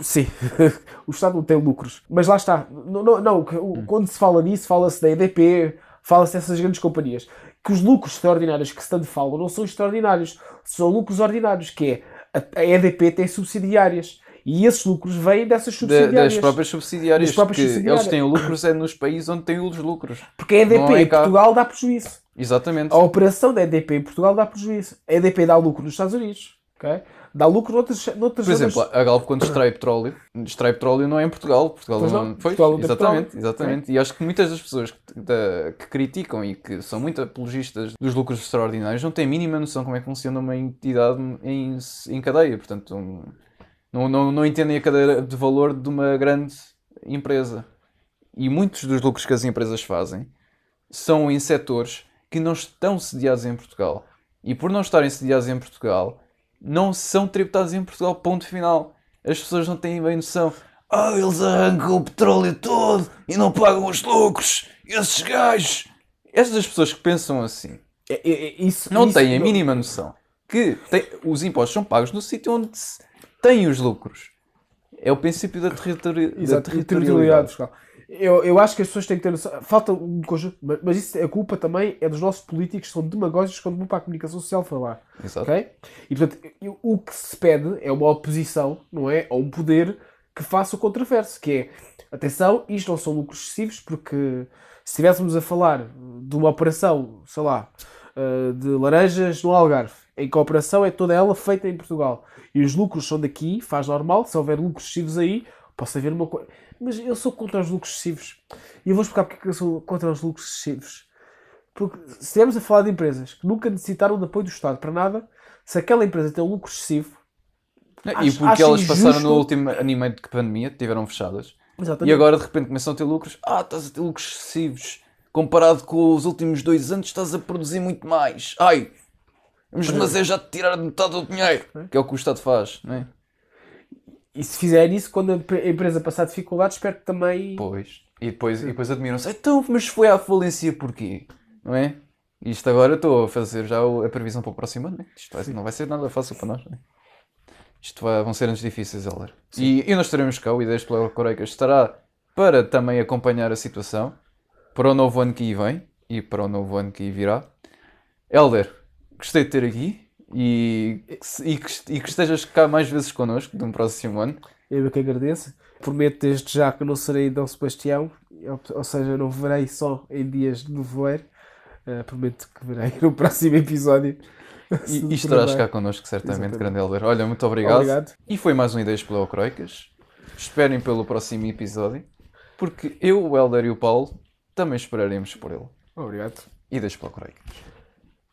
Sim, o Estado não tem lucros. Mas lá está. Não, não, não, o- quando se fala disso, fala-se da EDP, fala-se dessas grandes companhias. Que os lucros extraordinários que se tanto falam não são extraordinários, são lucros ordinários, que é a, EDP tem subsidiárias. E esses lucros vêm dessas subsidiárias. das próprias subsidiárias. Das próprias subsidiárias. Eles têm lucros é nos países onde têm os lucros. Porque a EDP é em. Portugal dá prejuízo. Exatamente. A operação da EDP em Portugal dá prejuízo. A EDP dá lucro nos Estados Unidos. ok? Dá lucro noutras, noutras Por zonas. exemplo, a Galp quando extrai petróleo, extrai petróleo não é em Portugal. Portugal Pois não, não, Pois, Portugal não exatamente, exatamente. E acho que muitas das pessoas que, da- que criticam e que são muito apologistas dos lucros extraordinários não têm a mínima noção como é que funciona uma entidade em, em cadeia. Portanto, um- não, não, não entendem a cadeia de valor de uma grande empresa. E muitos dos lucros que as empresas fazem são em setores que não estão sediados em Portugal. E por não estarem sediados em Portugal, não são tributados em Portugal, ponto final. As pessoas não têm bem noção. Ah, eles arrancam o petróleo todo e não pagam os lucros. Esses gajos. Essas pessoas que pensam assim É- é- é- isso, não isso- têm a não- mínima noção que tem- os impostos são pagos no sítio onde se têm os lucros. É o princípio da, territori da territorialidade territorialidade. fiscal. Eu, eu acho que as pessoas têm que ter noção. Falta um conjunto, mas, isso, a culpa também é dos nossos políticos que são demagógicos quando vão para a comunicação social falar. Exato. Ok? E portanto, eu- o que se pede é uma oposição, não é? Ou um poder que faça o contraverso, que é atenção, isto não são lucros excessivos, porque se estivéssemos a falar de uma operação, sei lá, eh, de laranjas no Algarve, em que a operação é toda ela feita em Portugal e os lucros são daqui, faz normal, se houver lucros excessivos aí, possa haver uma coisa. Mas eu sou contra os lucros excessivos. E eu vou explicar porque é eu sou contra os lucros excessivos. Porque se estivermos a falar de empresas que nunca necessitaram de apoio do Estado para nada, se aquela empresa tem um lucro excessivo, E Acho- porque acho elas passaram injusto- no último anime de pandemia, tiveram fechadas. exatamente. E agora de repente começam a ter lucros. Ah, estás a ter lucros excessivos. Comparado com os últimos dois anos, estás a produzir muito mais. Ai, vamos mas é já te tirar metade do dinheiro. Que é o que o Estado faz, não é? E se fizer isso, quando a empre- a empresa passar dificuldades, espero que também. Pois. E depois, e depois admiram-se. Então, mas foi à falência porquê? Não é? Isto agora estou a fazer já a previsão para o próximo ano. Né? Isto vai- não vai ser nada fácil para nós. Não é? Isto vai- vão ser anos difíceis, Helder. E, e nós estaremos cá, o Ideias pela Coreicas estará para também acompanhar a situação para o novo ano que aí vem e para o novo ano que virá. Helder, gostei de ter aqui e, e, que, e que estejas cá mais vezes connosco no próximo ano. Eu é que agradeço. Prometo desde já que não serei Dom Sebastião, ou, seja, não verei só em dias de nevoeiro. Eh, prometo que verei no próximo episódio. E, e estarás cá connosco, certamente, Exatamente. grande Helder. Olha, muito obrigado. Obrigado. E foi mais um Ideias pela Croicas. Esperem pelo próximo episódio, porque eu, o Helder e o Paulo também esperaremos por ele. Obrigado. Ideias pela Croicas.